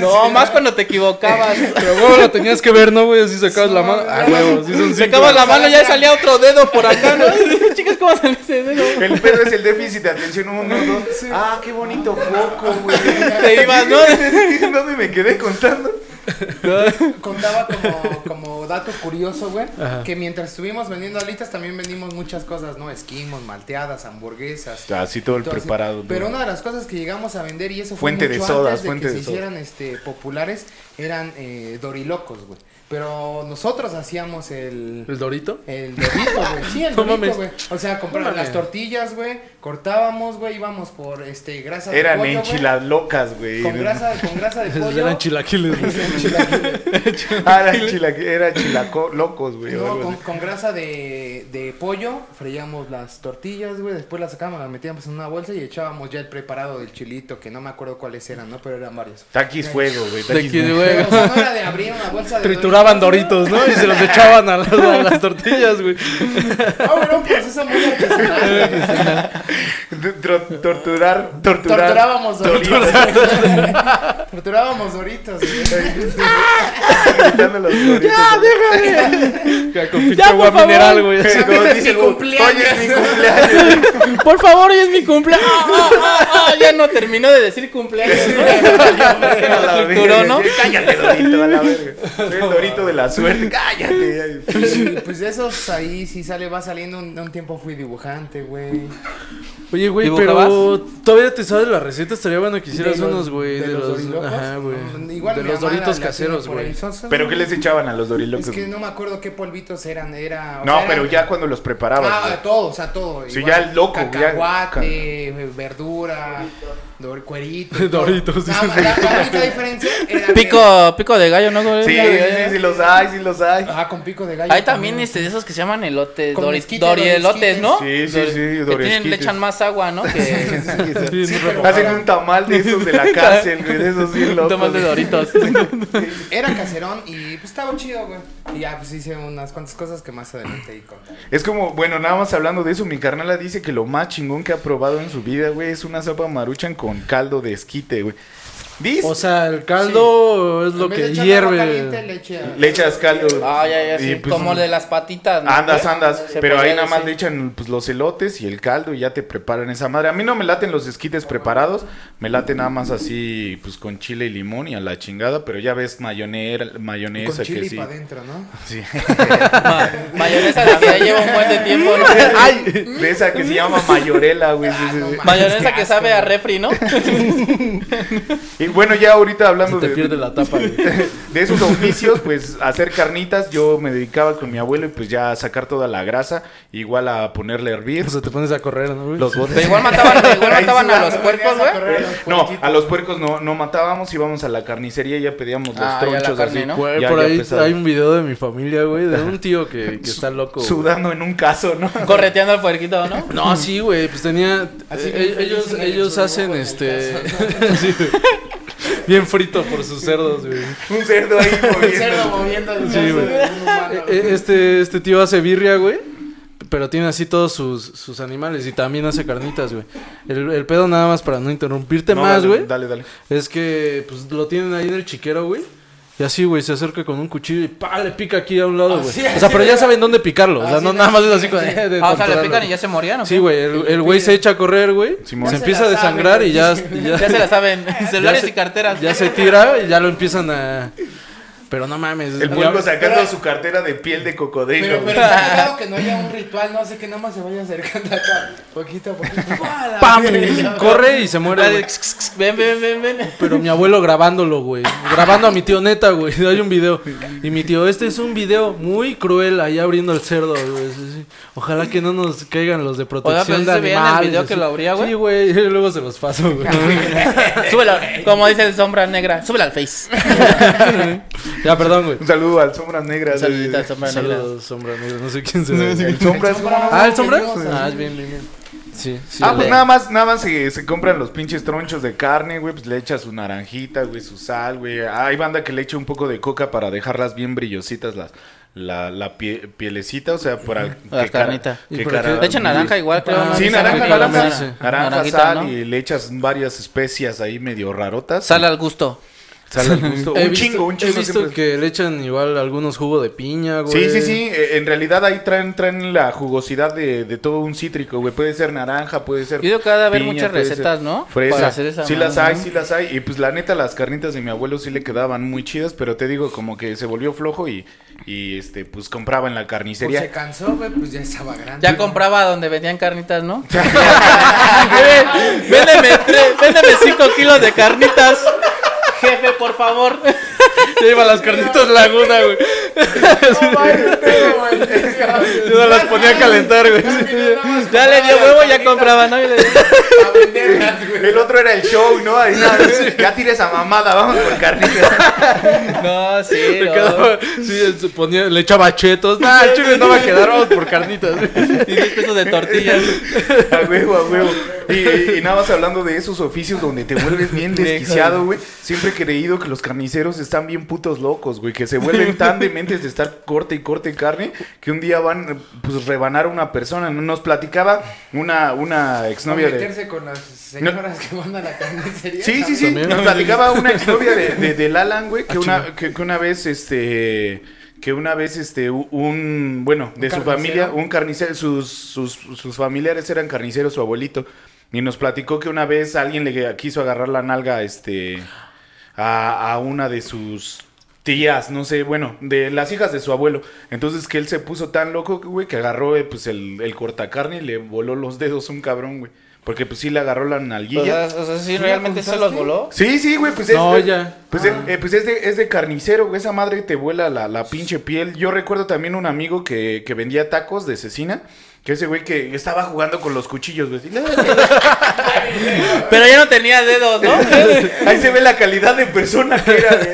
No, más cuando te equivocabas. Pero huevo, la tenías que ver, ¿no, güey? Así sacabas la mano. Ah, huevo, sí son cinco. Sacabas la mano y ya salía otro dedo por acá, ¿no? Chicas, ¿cómo sale ese dedo? El pedo es el déficit de atención uno, dos. Ah, qué bonito foco, güey. Te ibas, ¿no? ¿Dónde me quedé contando? Contaba como, como dato curioso, güey, Ajá. que mientras estuvimos vendiendo alitas también vendimos muchas cosas, ¿no? Esquimos, malteadas, hamburguesas. Así todo el todo así. preparado. Pero una de las cosas que llegamos a vender y eso Fuente fue de mucho sodas, antes de fuente que de se sodas. hicieran este populares eran eh, dorilocos, güey. Pero nosotros hacíamos el ¿El dorito? el dorito, güey. Sí, el No dorito, güey. O sea, comprar No las tortillas, güey. Cortábamos, güey. Íbamos por este grasa de Eran pollo, güey. enchiladas locas, güey. Con grasa, con grasa de pollo. Eran chilaquiles, güey. Ah, eran chila, era chilaco locos, güey. No, con, grasa de, de pollo, freíamos las tortillas, güey, después las sacábamos, las metíamos en una bolsa y echábamos ya el preparado del chilito, que no me acuerdo cuáles eran, ¿no? Pero eran varios. Taquis fuego, güey. De Taquis fuego. o sea, no era de abrir una bolsa de Trituraban doritos, ¿no? Y se los echaban a las, a las tortillas, güey. No, era un proceso muy artesanal. güey. Torturar, torturar. Torturábamos doritos. Torturábamos doritos. Gritando los doritos. Ya, Con pinche Ya, por agua favor. mineral, güey. Como Mi cumpleaños. Oye, es mi cumpleaños. Por favor, hoy es mi cumpleaños. Ah, ah, ah, ah, ya no terminó de decir cumpleaños. verga, ¿no? Cállate, Dorito, a la verga. Soy el Dorito de la suerte. Cállate. Pues de esos ahí sí sale, va saliendo. Un, un tiempo fui dibujante, güey. Oye, güey, pero todavía te sabes la receta. Estaría bueno que hicieras De los- unos, güey. De, los. dorilocos. Ajá, güey. No, Igual De los doritos caseros, güey. ¿Pero qué les echaban a los dorilocos? Es que no me acuerdo qué polvitos eran. Era. o No, sea, pero ya cuando los preparabas. Ah, todo, o sea, todo. Sí, igual, ya el loco, ya- Cacahuate, verdura, dor, cuerito. y todo. Doritos, dice. más, la, la única diferencia era. que- Pico, pico de gallo, ¿no? Sí, Pico sí, gallo. sí, los hay, sí los hay. Ah, con pico de gallo. Hay también este de esos que se llaman elotes, Con dori- mezquite, dorielotes, ¿no? Sí, sí, sí, Que tienen, le echan más agua, ¿no? Que Sí, Sí, pero- Hacen un tamal de esos de la cárcel, güey, de esos bien locos. tamal de doritos. Era caserón y pues estaba chido, güey. Y ya pues hice unas cuantas cosas que más adelante ahí contaré. Es como, bueno, nada más hablando de eso, mi carnala dice que lo más chingón que ha probado en su vida, güey, es una sopa maruchan con caldo de esquite, güey. O sea, el caldo es lo En vez que agua caliente, hierve. le eché- le echas caldo. Ah, ya, ya, y, sí. pues, Como el de las patitas, ¿no? Andas, andas, Se pero ahí nada más le echan pues, los elotes y el caldo y ya te preparan esa madre. A mí no me laten los esquites preparados, me late nada más así, pues con chile y limón y a la chingada, pero ya ves mayonera, mayonesa Con chile que sí. para adentro, ¿no? sí. Ma- mayonesa de que ya lleva un buen de tiempo, ¿no? Ay, de esa que se llama mayorela, güey. sí, sí, no sí. mames. Mayonesa que sabe a refri, ¿no? Y bueno, ya ahorita hablando Se te de, pierde la tapa, güey. de esos oficios, pues hacer carnitas, yo me dedicaba con mi abuelo y pues ya a sacar toda la grasa, igual a ponerle a hervir O sea, te pones a correr, ¿no, güey? los botes. Pero igual mataban, igual mataban a los puercos, güey. No, a los puercos no, no matábamos, íbamos a la carnicería y ya pedíamos los Ah, ya la tronchos carne, así. ¿no? Güey, ya- por ya ahí pesado. hay un video de mi familia, güey, de un tío que, que está loco. güey. Sudando en un caso, ¿no? Correteando al puerquito, ¿no? No, sí, güey, pues tenía... Así eh, feliz ellos ellos hacen este... Bien frito por sus cerdos, güey. Un cerdo ahí moviendo. Cerdo moviendo el Sí, güey. un humano. Eh, eh, Este, este tío hace birria, güey. Pero tiene así todos sus, sus animales y también hace carnitas, güey. El, el pedo nada más para no interrumpirte No, más, dale, güey. Dale, dale. Es que pues lo tienen ahí en el chiquero, güey. Y así, güey, se acerca con un cuchillo y pa, le pica aquí a un lado, güey. O sea, pero ya saben dónde picarlo. O sea, no nada más es así de Ah, o sea, le pican y ya se morían, ¿o Sí, güey, el, güey se echa a correr, güey. Se empieza a desangrar y ya, ya, Ya se la saben. Celulares y carteras. ya se tira y ya lo empiezan a... Pero no mames. El puerco sacando pero- su cartera de piel de cocodrilo. Pero, güey. pero está claro que no haya un ritual, no sé que nada más se vaya acercando acá, poquito a poquito. ¡Pam! Corre y se muere, Ven, ven, ven, ven. Pero mi abuelo grabándolo, güey. Grabando a mi tío neta, güey. Hay un video. Y mi tío, este es un video muy cruel ahí abriendo el cerdo, güey. Sí, sí. Ojalá que no nos caigan los de protección pero sí de en el animales. video que lo abría, güey. Sí, güey. Luego se los paso, güey. Súbelo, como dice el sombra negra. Súbelo al face. Ya, perdón, güey. Un saludo al Sombras Negras. Saludita al sombra negra. Saludos, sombra negra. No sé quién se ve. El. Ah, ¿el sombra? Ah, es bien, bien, bien. Sí, sí. Ah, pues nada más, nada más se, se compran los pinches tronchos de carne, güey, pues le echa su naranjita, güey, su sal, güey. Ah, Hay banda que le echa un poco de coca para dejarlas bien brillositas las la, la pie- pielecita, o sea, para La que cara- carnita. ¿Y que por cara-? Le echan naranja igual, creo. Ah. Sí, naranja, que naranja, naranja, sal ¿no? y le echas varias especias ahí medio rarotas. Sal al gusto. Sal al gusto. He Un visto- chingo, un He chingo. visto siempre. que le echan igual algunos jugos de piña, güey. Sí, sí, sí. eh, En realidad ahí traen, traen la jugosidad de, de todo un cítrico, güey. Puede ser naranja, puede ser. Yo que ha de haber muchas recetas, ¿no? Fresa. Para hacer esa sí las hay, ¿no? sí las hay. Y pues la neta, las carnitas de mi abuelo sí le quedaban muy chidas, pero te digo, como que se volvió flojo y, y este, pues compraba en la Pues carnicería. se cansó, güey, pues ya estaba grande. Ya compraba donde vendían carnitas, ¿no? véndeme, véndeme cinco kilos de carnitas. Jefe, por favor. Ya iba a las carnitas laguna, güey. Yo no las ponía a calentar, güey. Ya le dio huevo, ya compraba, ¿no? Y le- A venderlas, güey. El otro era el show, ¿no? Ahí, no, ya tire esa mamada, vamos por carnitas. No, sí. Me no. quedaba- sí, él se ponía, le echaba chetos. Ah, el chile no va a quedar, vamos por carnitas. Y 10 pesos de tortillas. A huevo, a huevo. Y nada más hablando de esos oficios donde te vuelves bien desquiciado, güey. Siempre he creído que los carniceros están bien putos locos, güey. Que se vuelven tan dementes de estar corte y corte carne que un día van, pues, rebanar a una persona. Nos platicaba una, una No exnovia de... meterse con las señoras que van a la carnicería. Sí, sí, sí. Nos platicaba una exnovia de, de, del Alan, güey, que una, que, que una vez, este, que una vez, este, un, bueno, de ¿Un su carnicero? familia, un carnicero, sus, sus, sus familiares eran carniceros, su abuelito, y nos platicó que una vez alguien le quiso agarrar la nalga, este, a, a una de sus tías, no sé, bueno, de las hijas de su abuelo. Entonces que él se puso tan loco, güey, que agarró, eh, pues, el, el cortacarne y le voló los dedos a un cabrón, güey. Porque pues sí le agarró la O nalguilla. sea, o sea, sí, realmente se los voló. Sí, sí, güey, pues es, No, eh, ya. Pues, es, eh, pues es, de, es de carnicero, güey. Esa madre te vuela la, la pinche piel. Yo recuerdo también un amigo que, que vendía tacos de cecina. Que ese güey que estaba jugando con los cuchillos, güey. Pero ya no tenía dedos, ¿no? Ahí se ve la calidad de persona que era. la,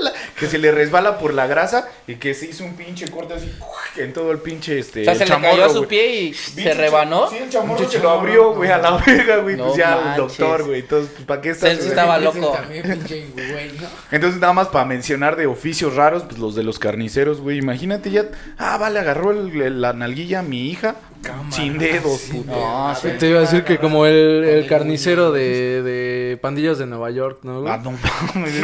la. Que se le resbala por la grasa y que se hizo un pinche corte así en todo el pinche este. O sea, se le cayó a su pie y se rebanó. Sí, el chamorro se lo abrió, güey, a la verga, güey. No pues ya, manches. doctor, güey. Entonces, pues, ¿para qué estás? Estaba loco. También, pinche güey, ¿no? Entonces, nada más para mencionar de oficios raros, pues los de los carniceros, güey. Imagínate ya. Ah, vale, agarró el- el- la nalguilla a mi hija. Sin dedos, puto. No, sí. Te iba a decir que como el, el carnicero de, de pandillas de Nueva York, ¿no, güey? Ah, no mames,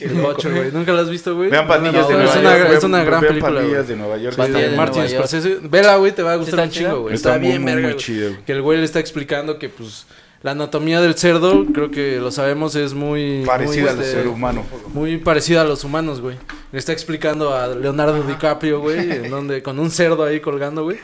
El loco. bocho, güey. ¿Nunca lo has visto, güey? Vean pandillas de No, Nueva es York. una, es una gran vean película, güey. pandillas de Nueva York. Sí, de de Martin. Scorsese. Vela, güey, te va a gustar está un chingo, güey. Está bien muy, verga. muy güey. chido. Que el güey le está explicando que, pues, la anatomía del cerdo, creo que lo sabemos, es muy... Parecida muy, al este, ser humano. Muy parecida a los humanos, güey. Le está explicando a Leonardo DiCaprio, güey, en donde con un cerdo ahí colgando, güey.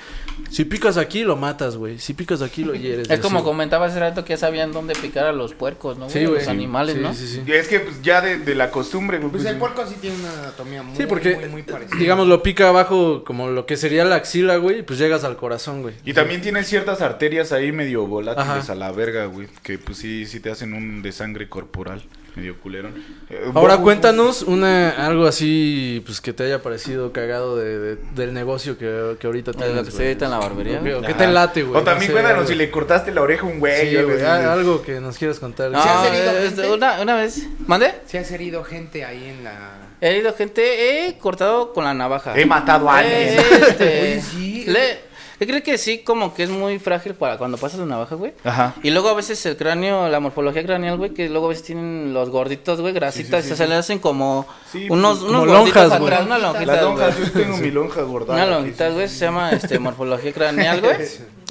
Si picas aquí, lo matas, güey. Si picas aquí, lo hieres. Es como así. comentabas hace rato que ya sabían dónde picar a los puercos, ¿no? Sí, güey? A güey. Los animales, Sí, ¿no? Sí, sí, Y es que pues, ya de, de la costumbre, güey. Pues pues, el puerco sí tiene una anatomía muy, Sí, porque, muy, muy parecida. digamos, lo pica abajo como lo que sería la axila, güey, y pues llegas al corazón, güey. Y también tiene ciertas arterias ahí medio volátiles Ajá. a la verga, güey. Que pues sí, sí te hacen un desangre corporal. Medio culero. Eh, Ahora Bobo, cuéntanos una algo así, pues que te haya parecido cagado de, de- del negocio que, que ahorita tienes. que ahorita en la barbería. O que- o Ajá. que te late, güey. O también no sé, cuéntanos algo. si le cortaste la oreja a un güey. Sí, algo que nos quieras contar. No, ¿Sí has herido gente? una, una vez. ¿Mande? Si has herido gente ahí en la... He herido gente, he cortado con la navaja. He matado a Eh, alguien. este, sí. le- yo creo que sí, como que es muy frágil para cuando pasas la navaja, güey. Ajá. Y luego a veces el cráneo, la morfología craneal, güey, que luego a veces tienen los gorditos, güey, grasitas, Sí, sí, sí, se sí. le hacen como Sí, unos, pues, unos como gorditos lonjas, güey. atrás, una lonjita, Las lonjas, güey. yo tengo mi lonja gorda. Una lonjita, güey, se llama este morfología craneal, güey.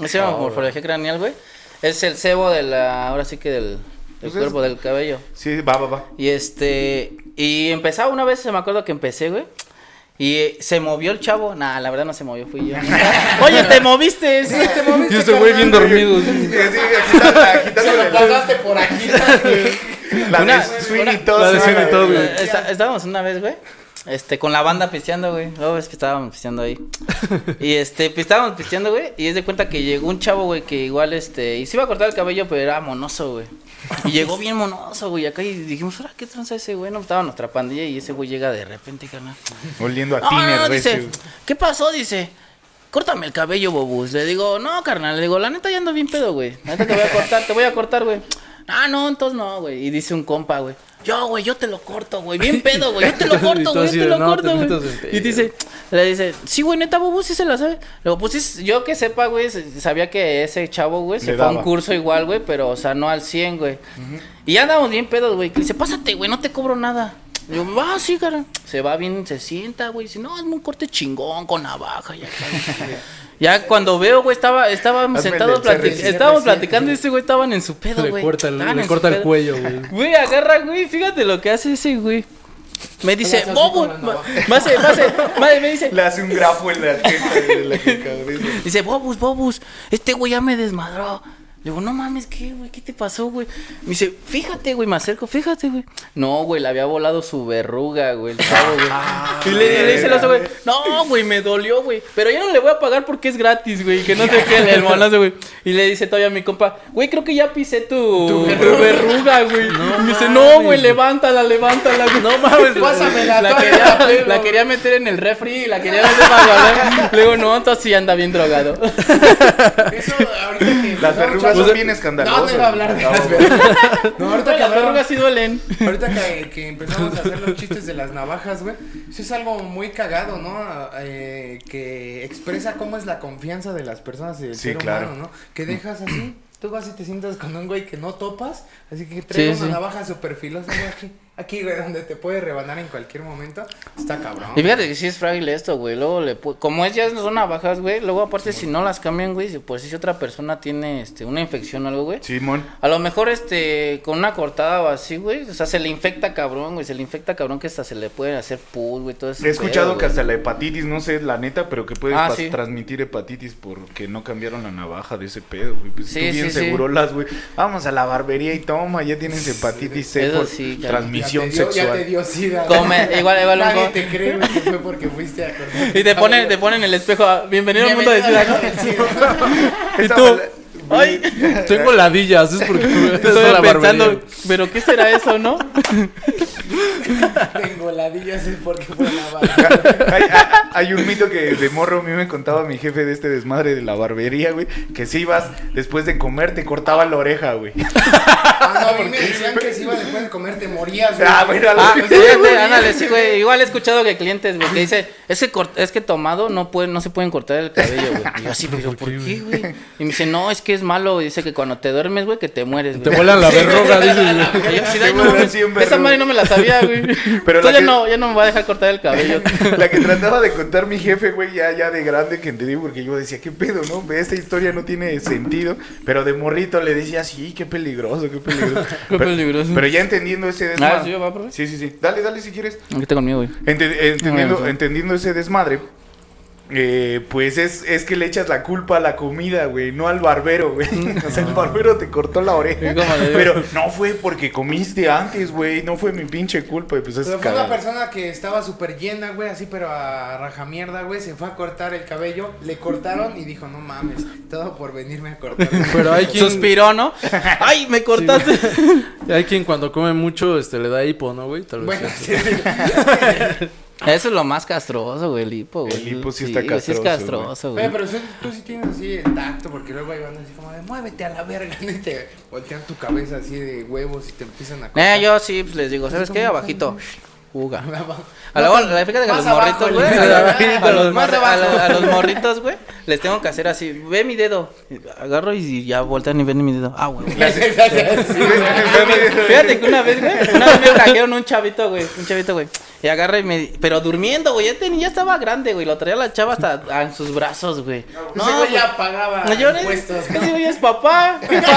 Se llama morfología craneal, güey. Es el cebo de la, ahora sí que del, Pues es- cuerpo, del cabello. Sí, va, va, va. Y este, y empezaba una vez, se me acuerdo que empecé, güey. Y se movió el chavo. Nah, la verdad no se movió, fui yo. Oye, te moviste. Sí, te moviste. Y este güey bien dormido. Sí, sí. sí, agitando- agitándole la- pasaste por aquí. La Una- de Sweeney una- Todd, la de güey. Sweeney Todd, güey. Está- estábamos una vez, güey. Este, con la banda pisteando, güey. Luego ves que estábamos pisteando ahí. Y este, pues, estábamos pisteando, güey. Y es de cuenta que llegó un chavo, güey, que igual, este, y se iba a cortar el cabello, pero era monoso, güey. Y llegó bien monoso, güey. Acá y dijimos, ahora, ¿qué tranza ese güey? No, estaba nuestra pandilla y ese güey llega de repente, carnal. Oliendo a No, tiner, no, dice, ¿qué pasó? Dice, córtame el cabello, bobus. Le digo, no, carnal, le digo, la neta ya ando bien pedo, güey. La neta te voy a cortar, te voy a cortar, güey. Ah, no, entonces no, güey. Y dice un compa, güey. Yo, güey, yo te lo corto, güey. Bien pedo, güey. Yo te lo Y corto, güey. Yo te lo "No, te corto, güey. metas en pedo". Y dice, le dice, sí, güey, neta, bobus, sí se la sabe. Luego, pues sí, yo que sepa, güey, sabía que ese chavo, güey, se fue a un curso igual, güey, pero, o sea, no al 100, güey. Y ya andamos bien pedos, güey. Le dice, pásate, güey, no te cobro nada. Y yo, ah, sí, cara. Se va bien, se sienta, güey. Dice, no, es un corte chingón con navaja. Ya, ya cuando veo, güey, estaba, el del platic- CR7. estábamos platicando y ese güey estaban en su pedo, Le güey. corta el, le en corta el cuello, güey. Güey, agarra, güey, fíjate lo que hace ese güey. Me dice, hace bobo, más, más, más, me dice, Le hace un grafo en la jeta de la que. Dice, Bobus, Bobus, este güey ya me desmadró. Le digo, no mames, ¿qué, güey? ¿Qué te pasó, güey? Me dice, fíjate, güey, me acerco, fíjate, güey. No, güey, le había volado su verruga, güey, el chavo, güey. y le, le dice el oso, güey, no, güey, me dolió, güey. Pero yo no le voy a pagar porque es gratis, güey, que no sé qué, el monazo, güey. Y le dice todavía a mi compa, güey, creo que ya pisé tu, tu verruga, güey. y me dice, no, güey, levántala, levántala, güey. No mames, Pásamela, la quería, la quería meter en el refri y la quería meter para guardar. Le digo, no, entonces sí anda bien drogado. Eso, ahorita que... Las verrugas Pues, son bien No, escandalosas. no iba a hablar de No, las verrugas. No, ahorita que Las verrugas sí duelen. Ahorita que, que empezamos a hacer los chistes de las navajas, güey, eso es algo muy cagado, ¿no? Eh, que expresa cómo es la confianza de las personas y del Sí, ser claro. humano, ¿no? Que dejas así, tú vas y te sientas con un güey que no topas, así que trae Sí, una sí. navaja súper filosa, güey, aquí, aquí, güey, donde te puede rebanar en cualquier momento, está cabrón. Y fíjate que sí es frágil esto, güey. Luego le pu- como es ya son navajas, güey. Luego aparte si no las cambian, güey, si pues si otra persona tiene este una infección o algo, güey. Simón. A lo mejor este con una cortada o así, güey, o sea, se le infecta cabrón, güey, se le infecta cabrón que hasta se le puede hacer pus, güey, todo eso. He escuchado que hasta la hepatitis, no sé la neta, pero que puedes Ah, sí. transmitir hepatitis porque no cambiaron la navaja de ese pedo, güey. Pues Sí, tú bien sí, sí. seguro las, güey. Vamos a la barbería y toma, ya tienes hepatitis C Eso por sí, transmisión ya te dio, sexual. Ya te dio sida. Come- igual- igual Nadie te cree, que fue porque fuiste a cortar. Y te ponen te ponen en el espejo, ah, bienvenido al mundo de ciudad, ¿no? Y tú, ay, Tengo ladillas, es porque estoy pensando, pero ¿qué será eso, no? Tengo ladillas es porque fue la navaja. hay, hay- hay un mito que de morro a mí me contaba mi jefe de este desmadre de la barbería, güey, que si ibas después de comer te cortaba la oreja, güey. Ah, no, a mí me decían que si ibas después de comer te morías, güey. Ah, bueno, a Ah, fíjate, ándale, sí, güey. Igual he escuchado que clientes, güey, que dice, es que, cort- es que tomado no puede, no se pueden cortar el cabello, güey. Y yo así, pero ¿por qué, güey? Y me dice, no, es que es malo. Y dice que cuando te duermes, güey, que te mueres, Te güey. vuelan la verruga, dices, güey. Te "Ay, no, vuelan mames, cien esa verrugas". madre no me la sabía, güey. Pero la ya que- no, ya no me va a dejar cortar el cabello. La que trataba de contar mi jefe, güey, ya, ya de grande que entendí, porque yo decía, ¿qué pedo, no? Esta historia no tiene sentido. Pero de morrito le decía, sí, qué peligroso, qué peligroso. Qué pero, peligroso. Pero ya entendiendo ese desmadre. Ah, ¿sí, va? Sí, sí, sí. Dale, dale si quieres. Aquí está conmigo, güey. Ente- entendiendo, sí. entendiendo ese desmadre, eh, pues es, es que le echas la culpa a la comida, güey, no al barbero, güey. O sea, el barbero te cortó la oreja. Sí. Pero no fue porque comiste antes, güey. No fue mi pinche culpa. Pues es Pero fue una persona que estaba súper llena, güey, así, pero a raja mierda, güey. Se fue a cortar el cabello, le cortaron y dijo, no mames, todo por venirme a cortar. Pero hay quien, Suspiró, ¿no? ¡Ay, me cortaste! hay quien cuando come mucho, este, le da hipo, ¿no, güey? Tal vez. bueno, sí. Eso es lo más castroso, güey, el hipo, güey. El hipo sí está güey, Sí es castroso, castroso, güey. Oye, pero tú sí tienes así el tacto, porque luego hay bandas así como de, muévete a la verga, ¿no? y te voltean tu cabeza así de huevos y te empiezan a Eh, yo sí, pues les digo, ¿sabes qué? Abajito. Juga. A la, la fíjate que a los morritos, güey. los a los morritos, güey. Les tengo que hacer así. Ve mi dedo. Agarro y ya voltean y ven mi dedo. Ah, güey. Fíjate que una vez, güey. Una vez me trajeron un chavito, güey. Un chavito, güey. Y agarra y me. Pero durmiendo, güey. Ya, tenía, ya estaba grande, güey. Lo traía la chava hasta en sus brazos, güey. No, ese güey güey. ya pagaba No llores. impuestos, Ese ¿no? güey es papá. Jefa.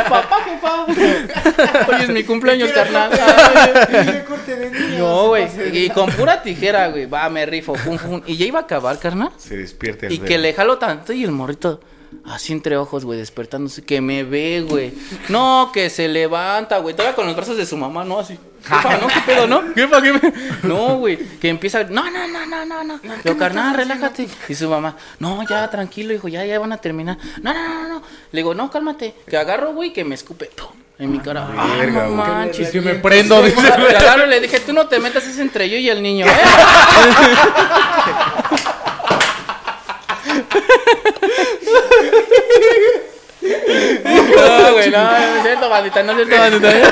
Es papá, jefa. Hoy es mi cumpleaños, carnal. Tiene corte de niños, No, güey. Y con pura tijera, güey. Va, me rifo. Pum, pum. Y ya iba a acabar, carnal. Se despierta el Y que le jalo tanto y el morrito. Así entre ojos, güey, despertándose. Que me ve, güey. No, que se levanta, güey. Todavía con los brazos de su mamá, ¿no? Así. Jefa, ¿no? ¿Qué pedo, no? Jefa, ¿qué me- No, güey. Que empieza. No, no, no, no, no, no. Yo, carnal, relájate. Y su mamá. No, ya, tranquilo, hijo. Ya, ya van a terminar. No, no, no, no. Le digo, no, cálmate. Que agarro, güey, que me escupe. ¡pum! En mi cara. Ay, verga, no güey. manches. Que me prendo, dice. Le agarro y le dije, tú no te metas, es entre yo y el niño, ¿eh? No, güey, no, no es cierto, bandita, no es cierto, bandita. ¿eh?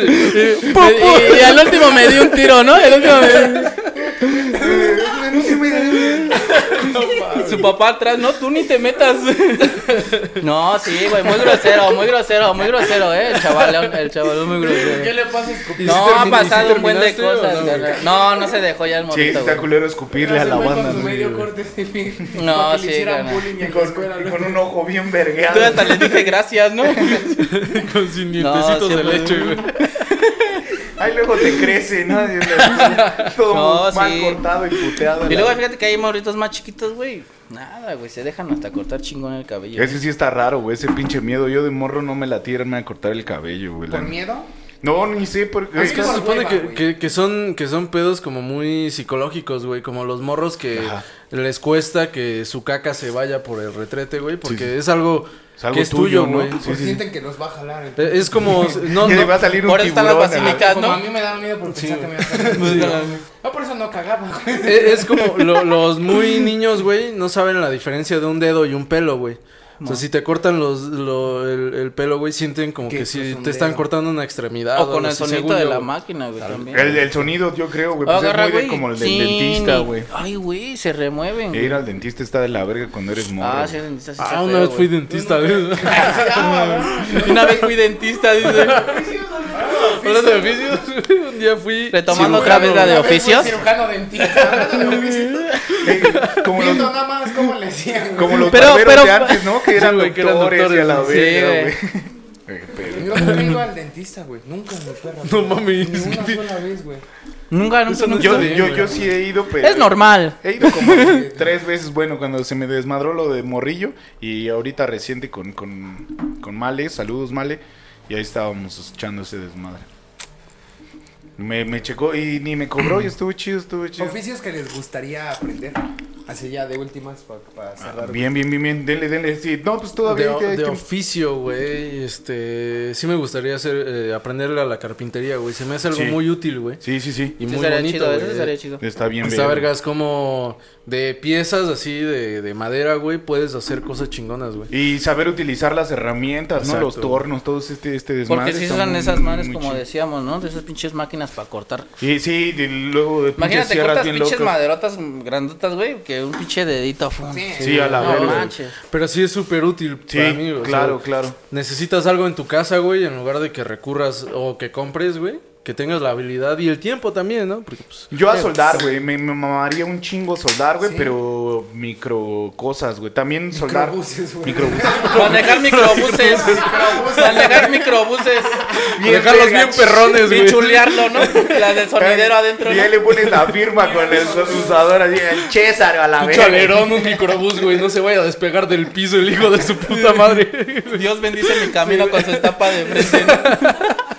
Y, y- y al último me dio un tiro, ¿no? El último me dio... Su papá atrás, no, tú ni te metas. No, sí, güey, muy grosero, muy grosero, muy grosero, eh. El chaval, el chaval es muy grosero. ¿Qué le pasa a? No, sí ha sí pasado un buen de cosas. no. No, no se dejó ya el Sí, morrito, está culero escupirle a la banda. Con su güey. medio corte sí, No, para que le sí, con, ¿no? un ojo bien vergueado. Tú hasta le dije gracias, ¿no? Con sin dientecitos de leche, güey. Ay, luego te crece, ¿no? Todo No, mal sí. cortado y puteado. Y la- luego fíjate que hay morritos más chiquitos, güey. Nada, güey, se dejan hasta cortar chingón el cabello. Ese sí está raro, güey, ese pinche miedo. Yo de morro no me la tirarme a cortar el cabello, güey. ¿Por miedo? No, ni sé por qué. Es que se por supone que, que, que son, que son pedos como muy psicológicos, güey. Como los morros que Ajá. les cuesta que su caca se vaya por el retrete, güey. Porque Sí, sí. es algo, Es algo que es tuyo, tuyo, ¿no? güey. Sí, Porque sí. sienten que los va a jalar. Entonces- Es como... No, Que le no, va a salir un Por eso están las basílicas, Como ¿no? a mí me daba miedo por pensar que me iba a salir. No, por eso no cagaba, güey. Eh, Es como lo- los muy niños, güey, no saben la diferencia de un dedo y un pelo, güey. O sea, si te cortan los, lo- el, el pelo, güey, sienten como Que si te están cortando una extremidad. O con el sonido según de la güey. máquina, güey, también. El, el sonido, yo creo, güey. Pues Agarra, es muy de, güey. como el del Sí, dentista, güey. Ay, güey, se remueven. Ir güey. al dentista está de la verga cuando eres morro. Ah, sí, el dentista sí Ah, una feo, vez fui dentista, güey. Una vez fui dentista, dice. Hablando de oficios, un día fui... Retomando otra vez la de vez oficios. cirujano dentista. hablando de oficios. Como los, nada más cómo le decían. como los Pero- barberos pero- de antes, ¿no? Que eran, güey, que eran doctores, y a la doctores, sí, güey. Yo nunca he ido al dentista, güey. Nunca en mi perra. No mames. Ni una sola vez, güey. Nunca, nunca, nunca. Yo, bien, yo, güey. yo sí he ido, pero... Es normal. He ido como tres veces, bueno, cuando se me desmadró lo de morrillo y ahorita reciente con, con, con Male, saludos Male, y ahí estábamos echando ese desmadre. Me, me checó y ni me cobró y estuvo chido, estuvo chido. Oficios que les gustaría aprender. Así ya de últimas para Ah, cerrar. bien, bien, bien, bien, denle, denle, sí, no, pues todavía De, que- de que- oficio, güey, este, sí me gustaría hacer, eh, aprenderle a la carpintería, güey, se me hace algo Sí. muy útil, güey, Sí, sí, sí, y Sí, muy bonito, chido, eso estaría chido. está bien, Está verga. vergas como de piezas así de, de madera, güey, puedes hacer cosas chingonas, güey. Y saber utilizar las herramientas, ¿no? Los tornos, todo este, este desmadre. Porque si muy, esas madres, como chido. decíamos, ¿no? De esas pinches máquinas para cortar. Y sí, luego de pinches Imagínate, cortas bien pinches locas. maderotas grandotas, güey, que un pinche dedito. fum. Sí. Sí, a la no verga. manches. Pero sí es súper útil Sí, para mí, güey, o sea, claro, claro. necesitas algo en tu casa, güey, en lugar de que recurras o que compres, güey, que tengas la habilidad y el tiempo también, ¿no? Porque, pues, Yo a soldar, güey. Me, me mamaría un chingo soldar, güey, Sí. pero micro cosas, güey. También soldar. Microbuses, güey. Microbuses. Manejar microbuses. Manejar microbuses. dejarlos bien perrones, Y güey. chulearlo, ¿no? La del sonidero adentro. Y ¿no? ahí le pones la firma con el usador así, el César a la Un vez. chalerón, un microbús, güey. No se vaya a despegar del piso el hijo de su puta madre. Dios bendice mi camino con su etapa de frente. ¿no?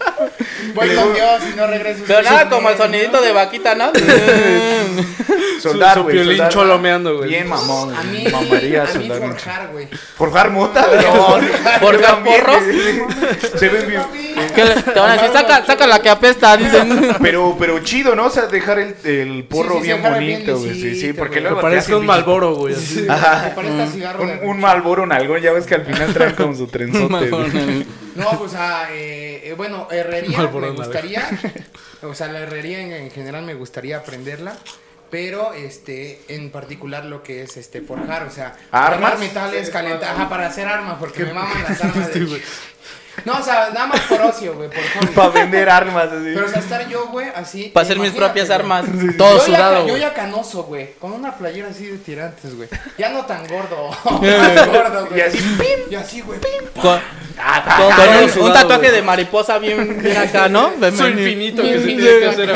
Voy con Dios y no regreso. Pero nada como el sonidito de vaquita, ¿no? Soldar, Su güey. piolín soldar. cholomeando, güey. Bien mamón. A mí, Mamaría a mí forjar, güey. ¿Forjar mota? No. ¿Forjar porros? Se ven bien. ¿Qué le- Te van a decir, saca, saca la que apesta, dicen. Pero, pero chido, ¿no? O sea, dejar el, el porro Sí, sí, bien bonito, güey. Sí, sí, porque luego. Te hacen un malboro, güey. Ajá. Un, un malboro nalgón, ya ves que al final traen como su trenzote. No, pues, ah, eh, eh, bueno, herrería Malboro, me gustaría. O sea, la herrería en, en general me gustaría aprenderla. Pero, este, en particular lo que es, este, forjar, o sea, ¿Armas? forjar metales, calentar, ajá, para hacer armas, porque me maman las armas de... No, o sea, nada más por ocio, güey, por hobby. Para vender armas, así. Pero, o sea, estar yo, güey, así... Para hacer mis propias güey. armas. Todo yo sudado, ya, Yo güey. ya canoso, güey. Con una playera así de tirantes, güey. Ya no tan gordo. más gordo, güey. Y así, Y así, güey. Con, Ah, con- con todo un, un sudado, tataje güey. de mariposa bien, bien acá, ¿no? Soy infinito que se tiene que hacer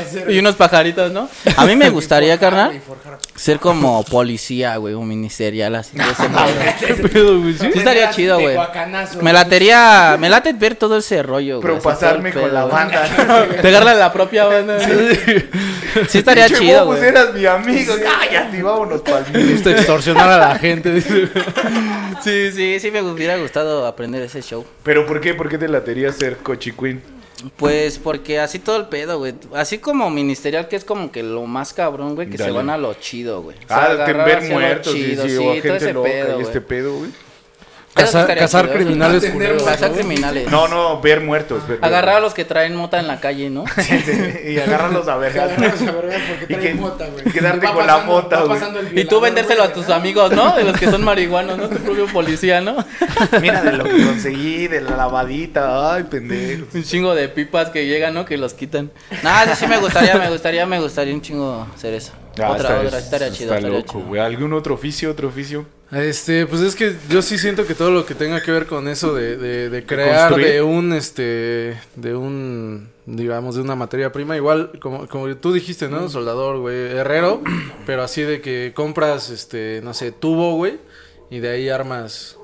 hacer. Y unos pajaritos, ¿no? A mí me gustaría, Forjar, carnal, güey, ser como policía, güey, un ministerial así. de ese modo. ¿Qué pedo, güey? ¿Sí? Sí estaría chido, güey. Me güey. Latería, me late ver todo ese rollo, güey. Pero así, todo pasarme el con pedo, la banda. Pegarle a la propia banda. Sí, estaría Pinche chido, Bobos, güey. eras mi amigo. Cállate, vámonos pa'l Gusta extorsionar a la gente. Sí, sí, sí me hubiera gustado aprender ese show. Pero ¿por qué? ¿Por qué te latería ser cochicuín? Pues porque así todo el pedo, güey. Así como ministerial, que es como que lo más cabrón, güey, que se Dale. van a lo chido, güey. O sea, Ah, de agarrar ver hacia lo muertos, sí, chido, sí, o todo gente loca pedo, y güey. este pedo, güey. Cazar, chido, criminales culeros. Cazar ¿no? criminales. No, no, ver muertos. ver- Agarrar a los que traen mota en la calle, ¿no? y agarrarlos a ver. Agarrarlos a vergas porque traen mota, güey. y quedarte con la pasando- mota, va güey. Y tú vendérselo a tus amigos, ¿no? De los que son marihuanos, ¿no? Tu propio policía, ¿no? Mira de lo que conseguí, de la lavadita. Ay, pendejo. Un chingo de pipas que llegan, ¿no? Que los quitan. Nah, sí, sí me gustaría, me gustaría, me gustaría un chingo hacer eso. Ah, otra, está- otra, estaría está chido, estaría loco, güey. ¿Algún otro oficio, otro oficio? Este, pues es que yo sí siento que todo lo que tenga que ver con eso de, de, de crear construir. de un, este, de un, digamos, de una materia prima, igual, como, como tú dijiste, ¿no? Soldador, güey, herrero, pero así de que compras, este, no sé, tubo, güey, y de ahí armas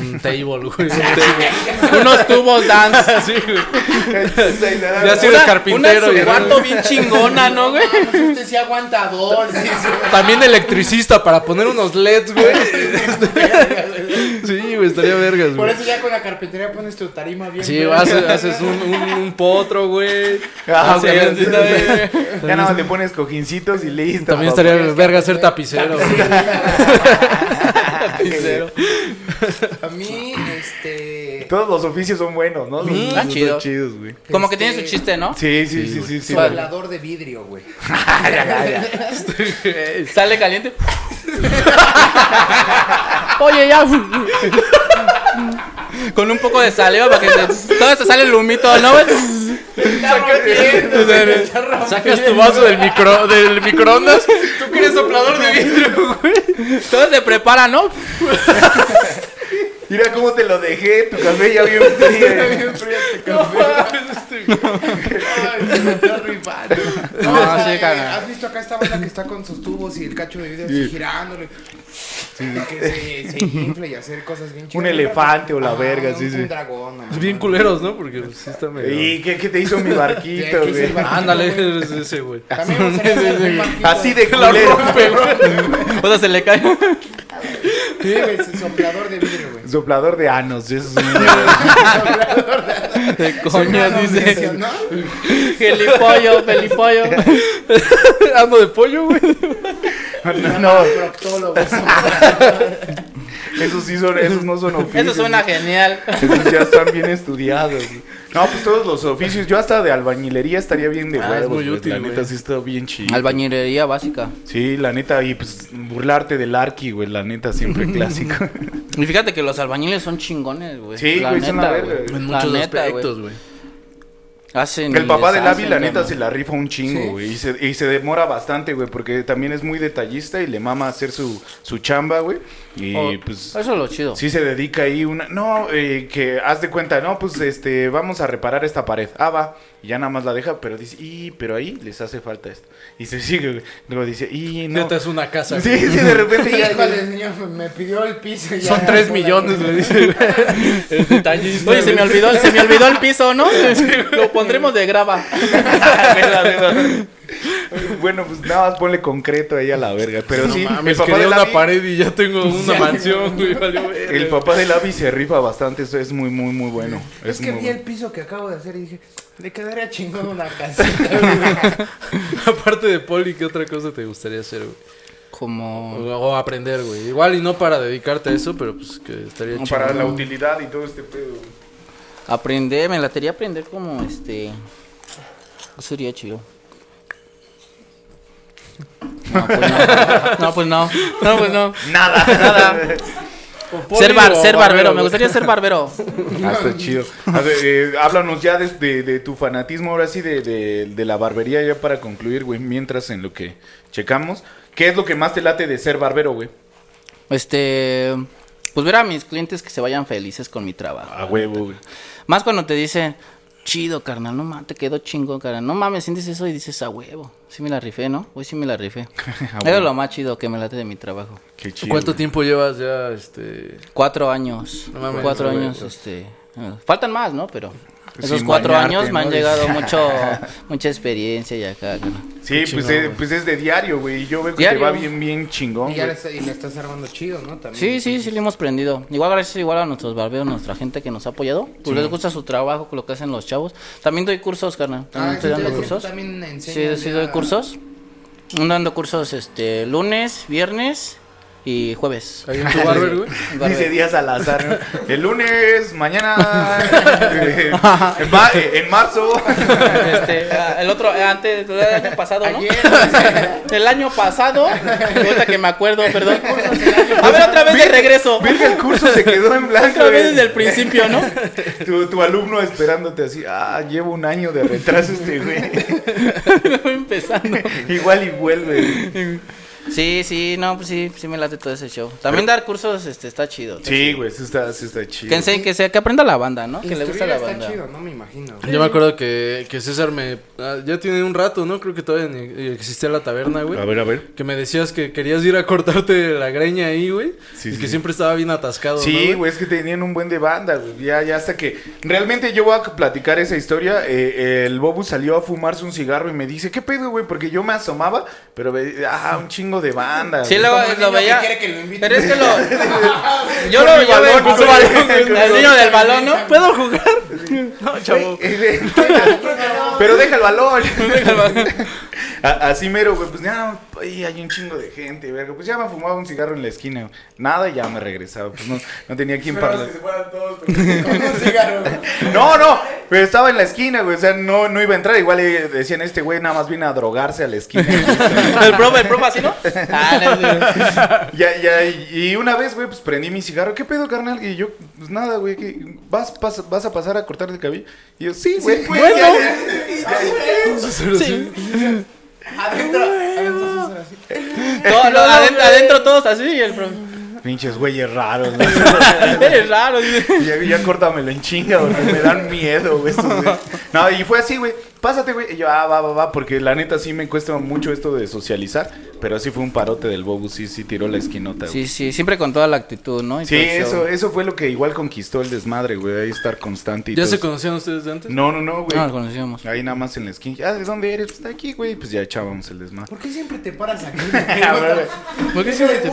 un table, güey, un table. Unos tubos dance. Sí, güey. ya Ya eres carpintero. Una cuarto bien chingona, ¿no, güey? Ah, pues este sí aguantador. Sí, sí. También electricista para poner unos LEDs, güey. Sí, güey, estaría vergas, Por güey. eso ya con la carpintería pones tu tarima bien. Sí, verga. haces, haces un, un, un potro, güey. Ah, Sí. Ya nada más le pones cojincitos y listo. También estaría verga ser tapicero, güey. Tapicero. A mí, este. Todos los oficios son buenos, ¿no? Los Mm, oficios ah, chido. son chidos, güey. Como que Este, tiene su chiste, ¿no? Sí, sí, sí, sí. sí, Soplador de vidrio, güey. Sale caliente. Oye, ya. Con un poco de saliva para que se, todo se sale el humito, ¿no, güey? Está rompiendo, güey, está rompiendo. Sacas tu vaso del, micro, del microondas. Tú que eres soplador de vidrio, güey. Todo se prepara, ¿no? Mira cómo te lo dejé, tu café ya bien frío. Bien frío este café. Rifando. No, sí. ¿Has visto acá esta banda que está con sus tubos y el cacho de vidrio así girándole? Y que se, se infle y hacer cosas bien chidas. Un elefante o la verga, un, sí, sí. Un dragón. no, Es bien culeros, ¿no? Porque pues, sí está medio... ¿Y qué, qué te hizo mi Sí, barquito, ¿qué hizo el güey? barquito? Ándale, es ese, güey. También gustaría hacer un barquito. Así de La culero. rompe, güey. O sea, se le cae. Sí, güey, soplador de vidrio, güey. Soplador de anos, eso es un... De Suena coño, noticia, dice. ¿no? Gelipollo, pelipollo. Ando de pollo, güey. No, no, esos sí son, esos no son oficios. Eso suena genial. Esos ya están bien estudiados. güey. No, pues todos los oficios. Yo hasta de albañilería estaría bien de Ah, es huevos. muy güey. útil, La neta sí está bien chido. Albañilería básica. Sí, la neta, y pues burlarte del arqui, güey, la neta siempre clásico. Y fíjate que los albañiles son chingones, güey. Sí, güey, son la verga. En La muchos neta, aspectos, güey. Hacen. El papá del Avi, deshacen, la neta, se la rifa un chingo, ¿Sí? güey. Y, se, y se demora bastante, güey, porque también es muy detallista y le mama hacer su, su chamba, güey. Y Oh, pues. Eso es lo chido. Sí se dedica ahí una... No, eh, que haz de cuenta, no, pues este, vamos a reparar esta pared. Ah, va. Y ya nada más la deja, pero dice, y, pero ahí les hace falta esto. Y se sigue, güey. Luego dice, y no. Neta es una casa. Sí, sí, de repente ya... Híjole, señor, me pidió el piso. ya Son 3 por ahí. millones, le dice. El detallista. Oye, se me olvidó, se me olvidó el piso, ¿no? Lo pondremos de grava. bueno, pues nada más ponle concreto ahí a la verga. Pero No sí, mames, el papá quería del una pared y ya tengo una mansión, güey. El papá del Avi se rifa bastante, eso es muy, muy, muy bueno. Es, que vi bueno. el piso que acabo de hacer y dije, le quedaría chingón una casita. güey". Aparte de poli, ¿qué otra cosa te gustaría hacer, güey? Como. O, o aprender, güey. Igual y no para dedicarte a eso, pero pues que estaría Como chido. para la utilidad y todo este pedo. güey. Aprender, me latería aprender como este. ¿qué Sería chido. No, pues no. No, pues no. No, pues no. Nada. Nada. Poli Ser, bar, ser barbero, me gustaría ser barbero. Ah, está chido. A ver, eh, háblanos ya de, de- de tu fanatismo, ahora sí, de, de- de la barbería, ya para concluir, güey, mientras en lo que checamos. ¿Qué es lo que más te late de ser barbero, güey? Este. Pues ver a mis clientes que se vayan felices con mi trabajo. A huevo, güey. Más cuando te dicen, chido, carnal, no mames, te quedó chingón, carnal. No mames, sientes eso y dices, a huevo. Sí me la rifé, ¿no? Hoy sí me la rifé. A Eso huevo. es lo más chido que me late de mi trabajo. Qué chido. ¿Cuánto güey. tiempo llevas ya, este... Cuatro años. No mames, cuatro años, este. Eh, Faltan más, ¿no? Pero. Esos sin cuatro bañarte, años me han ¿no? llegado mucho, mucha experiencia y acá, carnal. Sí, pues, chingón, es, pues es de diario, güey. Yo veo que Diario. te va bien, bien chingón, Y ya le, y le estás armando chido, ¿no? También. Sí, sí, sí le hemos prendido. Igual gracias igual a nuestros barberos, nuestra gente que nos ha apoyado. Pues les gusta su trabajo, lo que hacen los chavos. También doy cursos, carnal. También Ah, estoy sí, dando cursos. también Sí, sí doy cursos. Ando dando cursos este lunes, viernes y jueves. Ahí en tu barber, güey. Dice días al azar. El lunes, mañana, eh, en, ma- eh, en marzo. Este, ah, el otro, eh, antes, el año pasado, ¿no? Ayer, El año pasado, ahorita que me acuerdo, perdón. A ver, otra vez de regreso. El curso se quedó en blanco. Otra vez güey. desde el principio, ¿no? Tu, tu alumno esperándote así, ah, llevo un año de retraso este güey. Voy empezando. Igual y vuelve. Sí, sí, no, pues sí, sí me late todo ese show. También dar cursos, este, está chido. está Sí, güey, sí está, sí está chido. Que enseñe, que sea, que aprenda la banda, ¿no? Que le gusta la está banda. chido, no me imagino. Yo me acuerdo que, que César me... ah, ya tiene un rato, ¿no? Creo que todavía ni existía la taberna, güey. A ver, a ver. Que me decías que querías ir a cortarte la greña ahí, güey. Sí, y sí, que siempre estaba bien atascado, ¿no, Sí, güey, es que tenían un buen de banda, güey. Ya, ya hasta que. Realmente yo voy a platicar esa historia. eh, el Bobu salió a fumarse un cigarro y me dice, ¿qué pedo, güey? Porque yo me asomaba, pero ve- ah, un chingo de banda. Sí, lo que veía. quiere que lo. Pero es que lo. Yo lo yo balón, con su balón, El niño del balón, ¿no? ¿Puedo jugar? No, chavo. Pero deja el balón. Así mero, güey. Pues ya, ahí hay un chingo de gente, verga. Pues ya me fumaba un cigarro en la esquina. Nada y ya me regresaba. Pues no, no tenía quien parlar. Con un cigarro. No, no, pero estaba en la esquina, güey. O sea, no, no iba a entrar. Igual eh, decían, este güey nada más viene a drogarse a la esquina. El profe, el profe así, ¿no? Ah, no, ya, ya, y una vez, güey, pues prendí mi cigarro. ¿Qué pedo, carnal? Y yo, pues nada, güey. ¿Vas, pas- ¿vas a pasar a cortarte el cabello? Y yo, sí, güey. Bueno. Ya, ya. sí. Adentro, adentro así. Adentro, adentro todos así y el. Pinches güeyes raros, güey. Eres raro. dice. Ya, ya córtamelo en chinga, porque me dan miedo, güey. estos. No, y fue así, güey. Pásate, güey. Y yo, ah, va, va, va, porque la neta sí me cuesta mucho esto de socializar. Pero sí fue un parote del Bobu, sí, sí tiró la esquinota, güey. Sí, sí, siempre con toda la actitud, ¿no? Y Sí, eso, eso fue lo que igual conquistó el desmadre, güey. Ahí estar constante y ¿Ya todo se eso. conocían ustedes de antes? No, no, no, güey. No, nos conocíamos. Ahí nada más en la esquina. Ah, ¿de dónde eres? Pues de aquí, güey. Pues ya echábamos el desmadre. ¿Por qué siempre te paras aquí? ¿Por qué siempre te-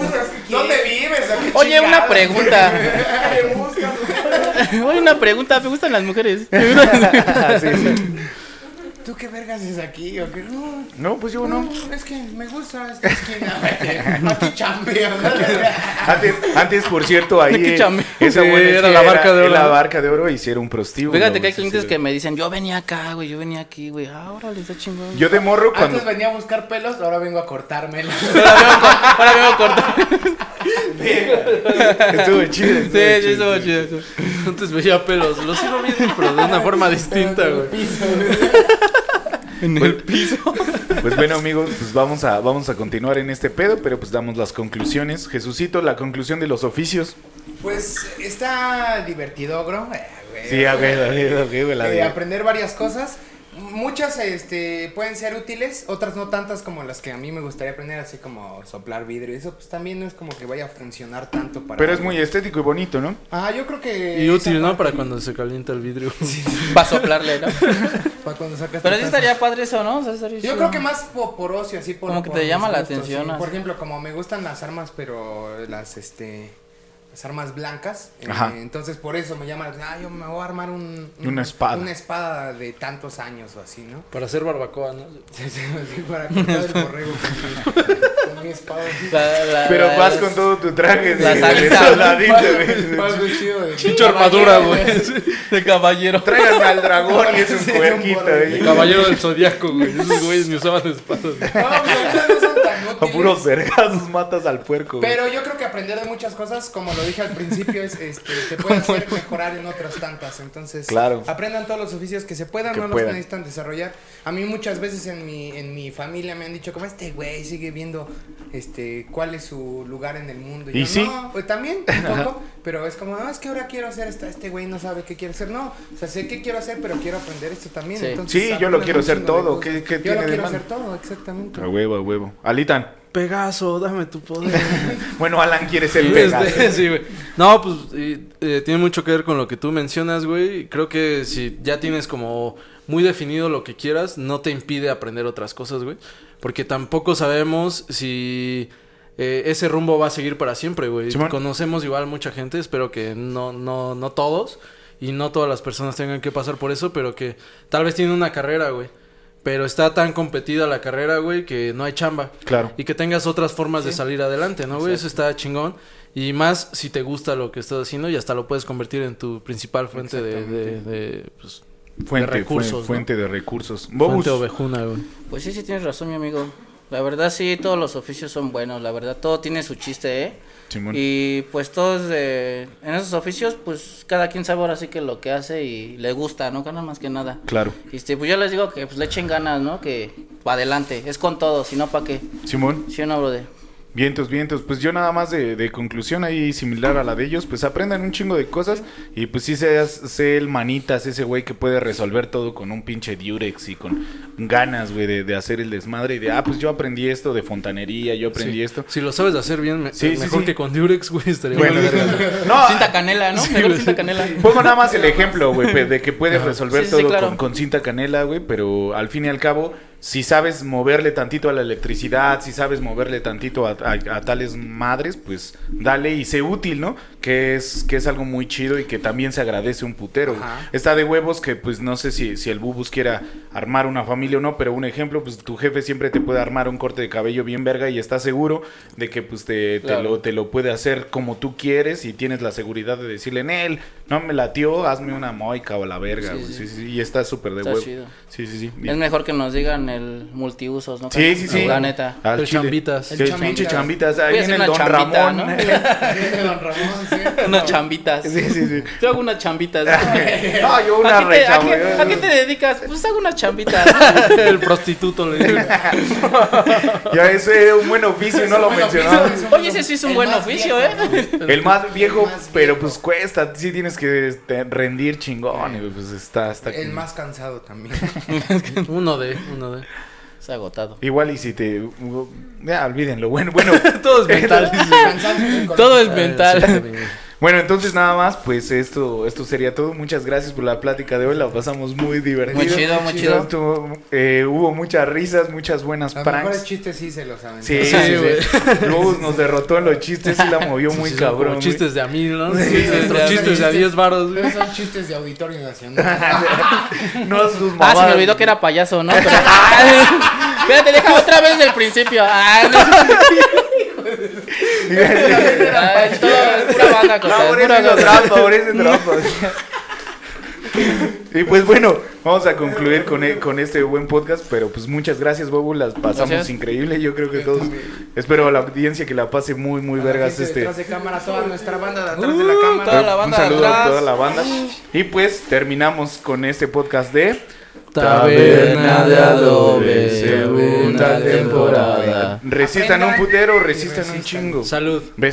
¿Dónde vives? ¿A qué Oye, una chingados? pregunta. Oye, una pregunta. ¿Me gustan las mujeres? Sí, sí. ¿Tú qué vergas es aquí? No, No, pues yo no, no. es que me gusta esta esquina. Aquí chambeo. Antes, antes, por cierto, ahí. Eh, esa Sí, era la barca de oro, La barca de oro y era un prostíbulo. Fíjate que hay clientes que me dicen, yo venía acá, güey, yo venía aquí, güey. Ah, órale, está chingón. Yo de morro cuando. Antes venía a buscar pelos, ahora vengo a cortármelos. Ahora vengo a cortar. Estuvo chido. Sí, sí, estuvo chido. estuvo- Antes veía pelos. Lo sigo viendo, pero de una forma distinta, güey. En el piso. Pues bueno, amigos, pues vamos a, vamos a continuar en este pedo, pero pues damos las conclusiones. Jesucito, la conclusión de los oficios. Pues está divertido, bro. Eh, güey. Sí, a ver, a ver, a ver, la Eh, de- aprender varias cosas. Muchas este, pueden ser útiles, otras no tantas como las que a mí me gustaría aprender, así como soplar vidrio. Eso pues también no es como que vaya a funcionar tanto para... Pero es muy estético y bonito, ¿no? Ah, yo creo que... Y útil, ¿no? parte- Para cuando se calienta el vidrio. Va a soplarle, ¿no? Para cuando sacas Pero sí estaría padre eso, ¿no? O sea, estaría Yo creo que más po- por, ocio, así por... Como que por te llama la atención, sí. Por ejemplo, como me gustan las armas, pero las, este... Las armas blancas. eh, Ajá. entonces por eso me llama... Ah, yo me voy a armar un, un- Una espada. Una espada de tantos años o así, ¿no? Para hacer barbacoa, ¿no? Sí, sí, sí, para cortar el borrego con mi, con mi espada. La- la- Pero la- vas con todo tu traje de, La de soldadito, güey. de Chicho armadura, güey. de caballero. Tráiganme al dragón y es un puerquito, güey. El caballero del zodiaco, güey. Esos güeyes ni usaban espadas. No, pues ahorita no A útiles. puros vergazos matas al puerco, güey. Pero yo creo que aprender de muchas cosas, como lo dije al principio, es este, te puede hacer mejorar en otras tantas. Entonces, Claro. aprendan todos los oficios que se puedan, Que no puedan. los necesitan desarrollar. A mí muchas veces en mi, en mi familia me han dicho, como este güey sigue viendo este cuál es su lugar en el mundo. Y yo, sí. No, pues también, un poco, pero es como, no, es que ahora quiero hacer esto, este güey no sabe qué quiere hacer. No, o sea, sé qué quiero hacer, pero quiero aprender esto también. Sí. Entonces, Sí, yo lo quiero hacer todo. ¿Qué- qué yo tiene lo de quiero hacer todo, exactamente. A huevo, a huevo. Alitan. Pegaso, dame tu poder. Bueno, Alan quiere ser Este, Pegaso. sí, güey. No, pues y, eh, tiene mucho que ver con lo que tú mencionas, güey. Creo que si ya tienes como muy definido lo que quieras, no te impide aprender otras cosas, güey. Porque tampoco sabemos si eh, ese rumbo va a seguir para siempre, güey. Conocemos igual mucha gente, espero que no, no, no todos. Y no todas las personas tengan que pasar por eso, pero que tal vez tienen una carrera, güey. Pero está tan competida la carrera, güey, que no hay chamba. Claro. Y que tengas otras formas de salir adelante, ¿no, güey? Eso está chingón. Y más si te gusta lo que estás haciendo y hasta lo puedes convertir en tu principal fuente de, de, de, pues, Fuente, de recursos, fu- ¿no? fuente de recursos. Bobus. fuente ovejuna, güey. Pues sí, sí tienes razón, mi amigo. La verdad sí, todos los oficios son buenos. La verdad, todo tiene su chiste, ¿eh? Simón. Y pues todos de... En esos oficios, pues cada quien sabe ahora sí que lo que hace y le gusta, ¿no? Gana más que nada. Claro. Y este, pues yo les digo que pues le echen ganas, ¿no? Que para adelante. Es con todo, si no, ¿para qué? Simón. ¿Sí no, brother? Vientos, vientos. Pues yo nada más de, de conclusión ahí similar a la de ellos, pues aprendan un chingo de cosas y pues sí seas, sé el manitas, ese güey que puede resolver todo con un pinche Durex y con ganas, güey, de, de hacer el desmadre y de, ah, pues yo aprendí esto de fontanería, yo aprendí Sí. esto. Si lo sabes hacer bien, me- Sí, sí, mejor sí. que con Durex, güey, estaría Bueno, no, Cinta canela, ¿no? Sí, Mejor güey. cinta canela. Pongo nada más el ejemplo, güey, de que puedes resolver Sí, sí, sí, todo claro. con, con cinta canela, güey, pero al fin y al cabo, si sabes moverle tantito a la electricidad, si sabes moverle tantito a, tales madres, pues dale y sé útil, ¿no? Que es, que es algo muy chido y que también se agradece un putero. Ajá. Está de huevos que pues no sé si, si el bubus quiera armar una familia o no, pero un ejemplo, pues tu jefe siempre te puede armar un corte de cabello bien verga y está seguro de que pues te, te Claro. lo, te lo puede hacer como tú quieres y tienes la seguridad de decirle en él, no me latió, hazme una moica o la verga, Sí, güey". sí. sí, sí, y está súper de Está huevo. chido. Sí, sí, sí. Es mejor que nos digan el multiusos, ¿no? Sí, sí, sí. La neta. Al El chambitas. El El pinche chambitas. chambitas. Ahí viene el don chambita, Ramón. ¿no? Viene Don Ramón. Unas chambitas. Sí, sí, sí. Yo hago unas chambitas. No, yo una ¿A, qué te, a, qué, güey. a qué te dedicas? Pues hago unas chambitas. el prostituto le digo. Ya ese es un buen oficio, no lo mencionaba. Oye, ese sí es un el buen oficio, viejo, ¿eh? El más viejo, más pero viejo. pues cuesta. Sí tienes que este, rendir chingón. y, Pues está, está El más cansado también. Uno de, uno de. Agotado. Igual y si te... Ya, olvídenlo. Bueno, bueno. Todo es mental. Todo es mental. Bueno, entonces nada más, pues esto, esto sería todo. Muchas gracias por la plática de hoy, la pasamos muy divertido. Muy chido, muy chido. Estuvo, eh, hubo muchas risas, muchas buenas Los mejores pranks. chistes sí se los saben. Sí, Sí, sí. Luego nos derrotó en los chistes y la movió muy cabrón. Como chistes de a mil, ¿no? Sí, Sí, nuestros sí, chistes sí, de a sí. 10 varos. Pero son chistes de Auditorio Nacional. No sus Ah, se me olvidó que era payaso, ¿no? Pero- espérate, deja otra vez del principio. Ah, no. Es todo, es pura banda, cosa, Favorece pura los cosa. trampa, favorece trampa. Y pues bueno, vamos a concluir con, e- con este buen podcast, pero pues muchas gracias, Bobu, las pasamos Gracias. increíble, yo creo que todos, espero a la audiencia que la pase muy, muy A vergas este... Detrás de cámara, toda nuestra banda de atrás de la cámara. toda la Un banda saludo a atrás. toda la banda. Y pues terminamos con este podcast de Taberna de Adobe, segunda temporada. Resistan un putero, resistan un chingo. Salud.